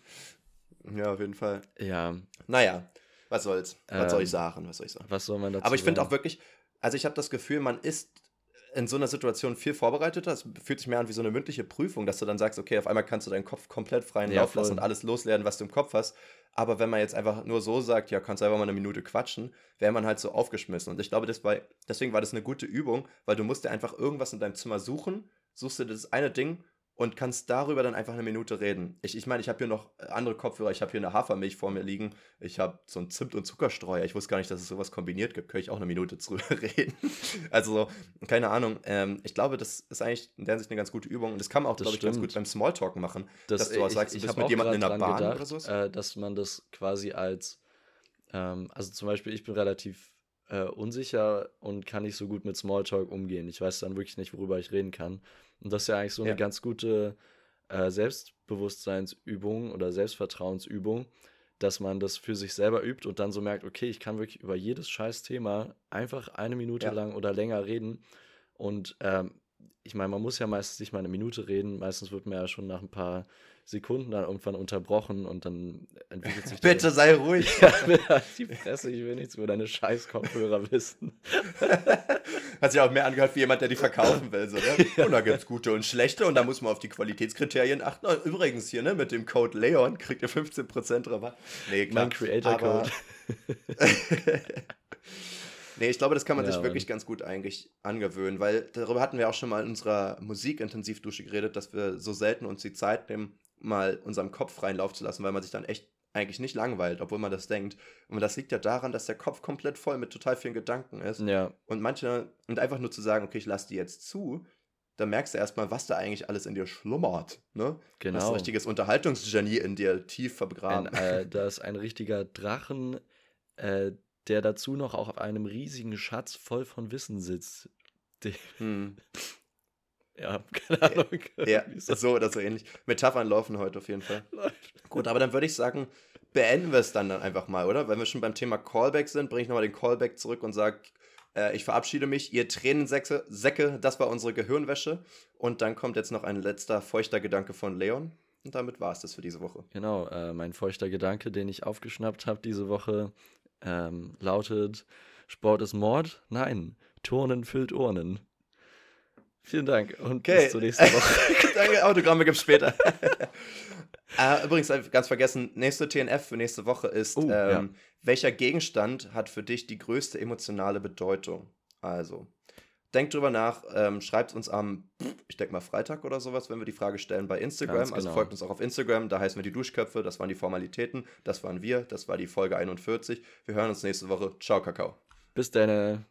Ja, auf jeden Fall. Ja. Naja, was soll's? Was ähm, soll ich sagen? Was soll ich sagen? Was soll man dazu Aber ich finde auch wirklich, also ich habe das Gefühl, man ist in so einer Situation viel vorbereiteter. Es fühlt sich mehr an wie so eine mündliche Prüfung, dass du dann sagst, okay, auf einmal kannst du deinen Kopf komplett freien ja, Lauf lassen und alles loslernen, was du im Kopf hast. Aber wenn man jetzt einfach nur so sagt, ja, kannst einfach mal eine Minute quatschen, wäre man halt so aufgeschmissen. Und ich glaube, das war, deswegen war das eine gute Übung, weil du musst dir einfach irgendwas in deinem Zimmer suchen, suchst dir das eine Ding und kannst darüber dann einfach eine Minute reden. Ich meine, ich, mein, ich habe hier noch andere Kopfhörer, ich habe hier eine Hafermilch vor mir liegen, ich habe so einen Zimt- und Zuckerstreuer. Ich wusste gar nicht, dass es sowas kombiniert gibt. Könnte ich auch eine Minute drüber reden. also, keine Ahnung. Ähm, ich glaube, das ist eigentlich in der Hinsicht eine ganz gute Übung und das kann man auch, glaube ich, ganz gut beim Smalltalk machen. Das, dass du auch sagst, ich, du bist mit jemandem in der Bahn gedacht, oder so. Äh, dass man das quasi als, ähm, also zum Beispiel, ich bin relativ äh, unsicher und kann nicht so gut mit Smalltalk umgehen. Ich weiß dann wirklich nicht, worüber ich reden kann. Und das ist ja eigentlich so eine ja. ganz gute äh, Selbstbewusstseinsübung oder Selbstvertrauensübung, dass man das für sich selber übt und dann so merkt, okay, ich kann wirklich über jedes scheiß Thema einfach eine Minute ja. lang oder länger reden. Und ähm, ich meine, man muss ja meistens nicht mal eine Minute reden. Meistens wird man ja schon nach ein paar Sekunden dann irgendwann unterbrochen und dann entwickelt sich. Bitte sei ruhig. ja, die Fresse, ich will nichts über deine scheiß Kopfhörer wissen. Hat sich auch mehr angehört wie jemand, der die verkaufen will. So, ne? ja. Und da gibt es gute und schlechte und da muss man auf die Qualitätskriterien achten. Und übrigens hier, ne, mit dem Code Leon kriegt ihr 15% Rabatt. Nee, klar. Mein Creator-Code. Nee, ich glaube, das kann man ja, sich wirklich ganz gut eigentlich angewöhnen, weil darüber hatten wir auch schon mal in unserer Musikintensivdusche geredet, dass wir so selten uns die Zeit nehmen, mal unserem Kopf freien Lauf zu lassen, weil man sich dann echt eigentlich nicht langweilt, obwohl man das denkt. Und das liegt ja daran, dass der Kopf komplett voll mit total vielen Gedanken ist. Ja. Und manche, und einfach nur zu sagen, okay, ich lasse die jetzt zu, dann merkst du erstmal, was da eigentlich alles in dir schlummert. Ne? Genau. Das ist ein richtiges Unterhaltungsgenie in dir tief vergraben. Ein, äh, da ist ein richtiger Drachen, äh, der dazu noch auf einem riesigen Schatz voll von Wissen sitzt. Hm. Ja, keine Ahnung. Ja, so oder so ähnlich. Metaphern laufen heute auf jeden Fall. Läuft. Gut, aber dann würde ich sagen, beenden wir es dann, dann einfach mal, oder? Wenn wir schon beim Thema Callback sind, bringe ich nochmal den Callback zurück und sage, äh, ich verabschiede mich. Ihr Tränensäcke, Säcke, das war unsere Gehirnwäsche. Und dann kommt jetzt noch ein letzter feuchter Gedanke von Leon. Und damit war es das für diese Woche. Genau, äh, mein feuchter Gedanke, den ich aufgeschnappt habe diese Woche, ähm, lautet: Sport ist Mord? Nein, Turnen füllt Urnen. Vielen Dank und okay. bis zur nächsten Woche. Danke, Autogramme gibt's später. äh, übrigens, ganz vergessen, nächste TNF für nächste Woche ist, uh, ähm, ja. welcher Gegenstand hat für dich die größte emotionale Bedeutung? Also, denkt drüber nach, ähm, schreibt uns am, ich denke mal Freitag oder sowas, wenn wir die Frage stellen bei Instagram. Also genau. Also folgt uns auch auf Instagram, da heißen wir die Duschköpfe, das waren die Formalitäten, das waren wir, das war die Folge 41. Wir hören uns nächste Woche. Ciao, Kakao. Bis dann.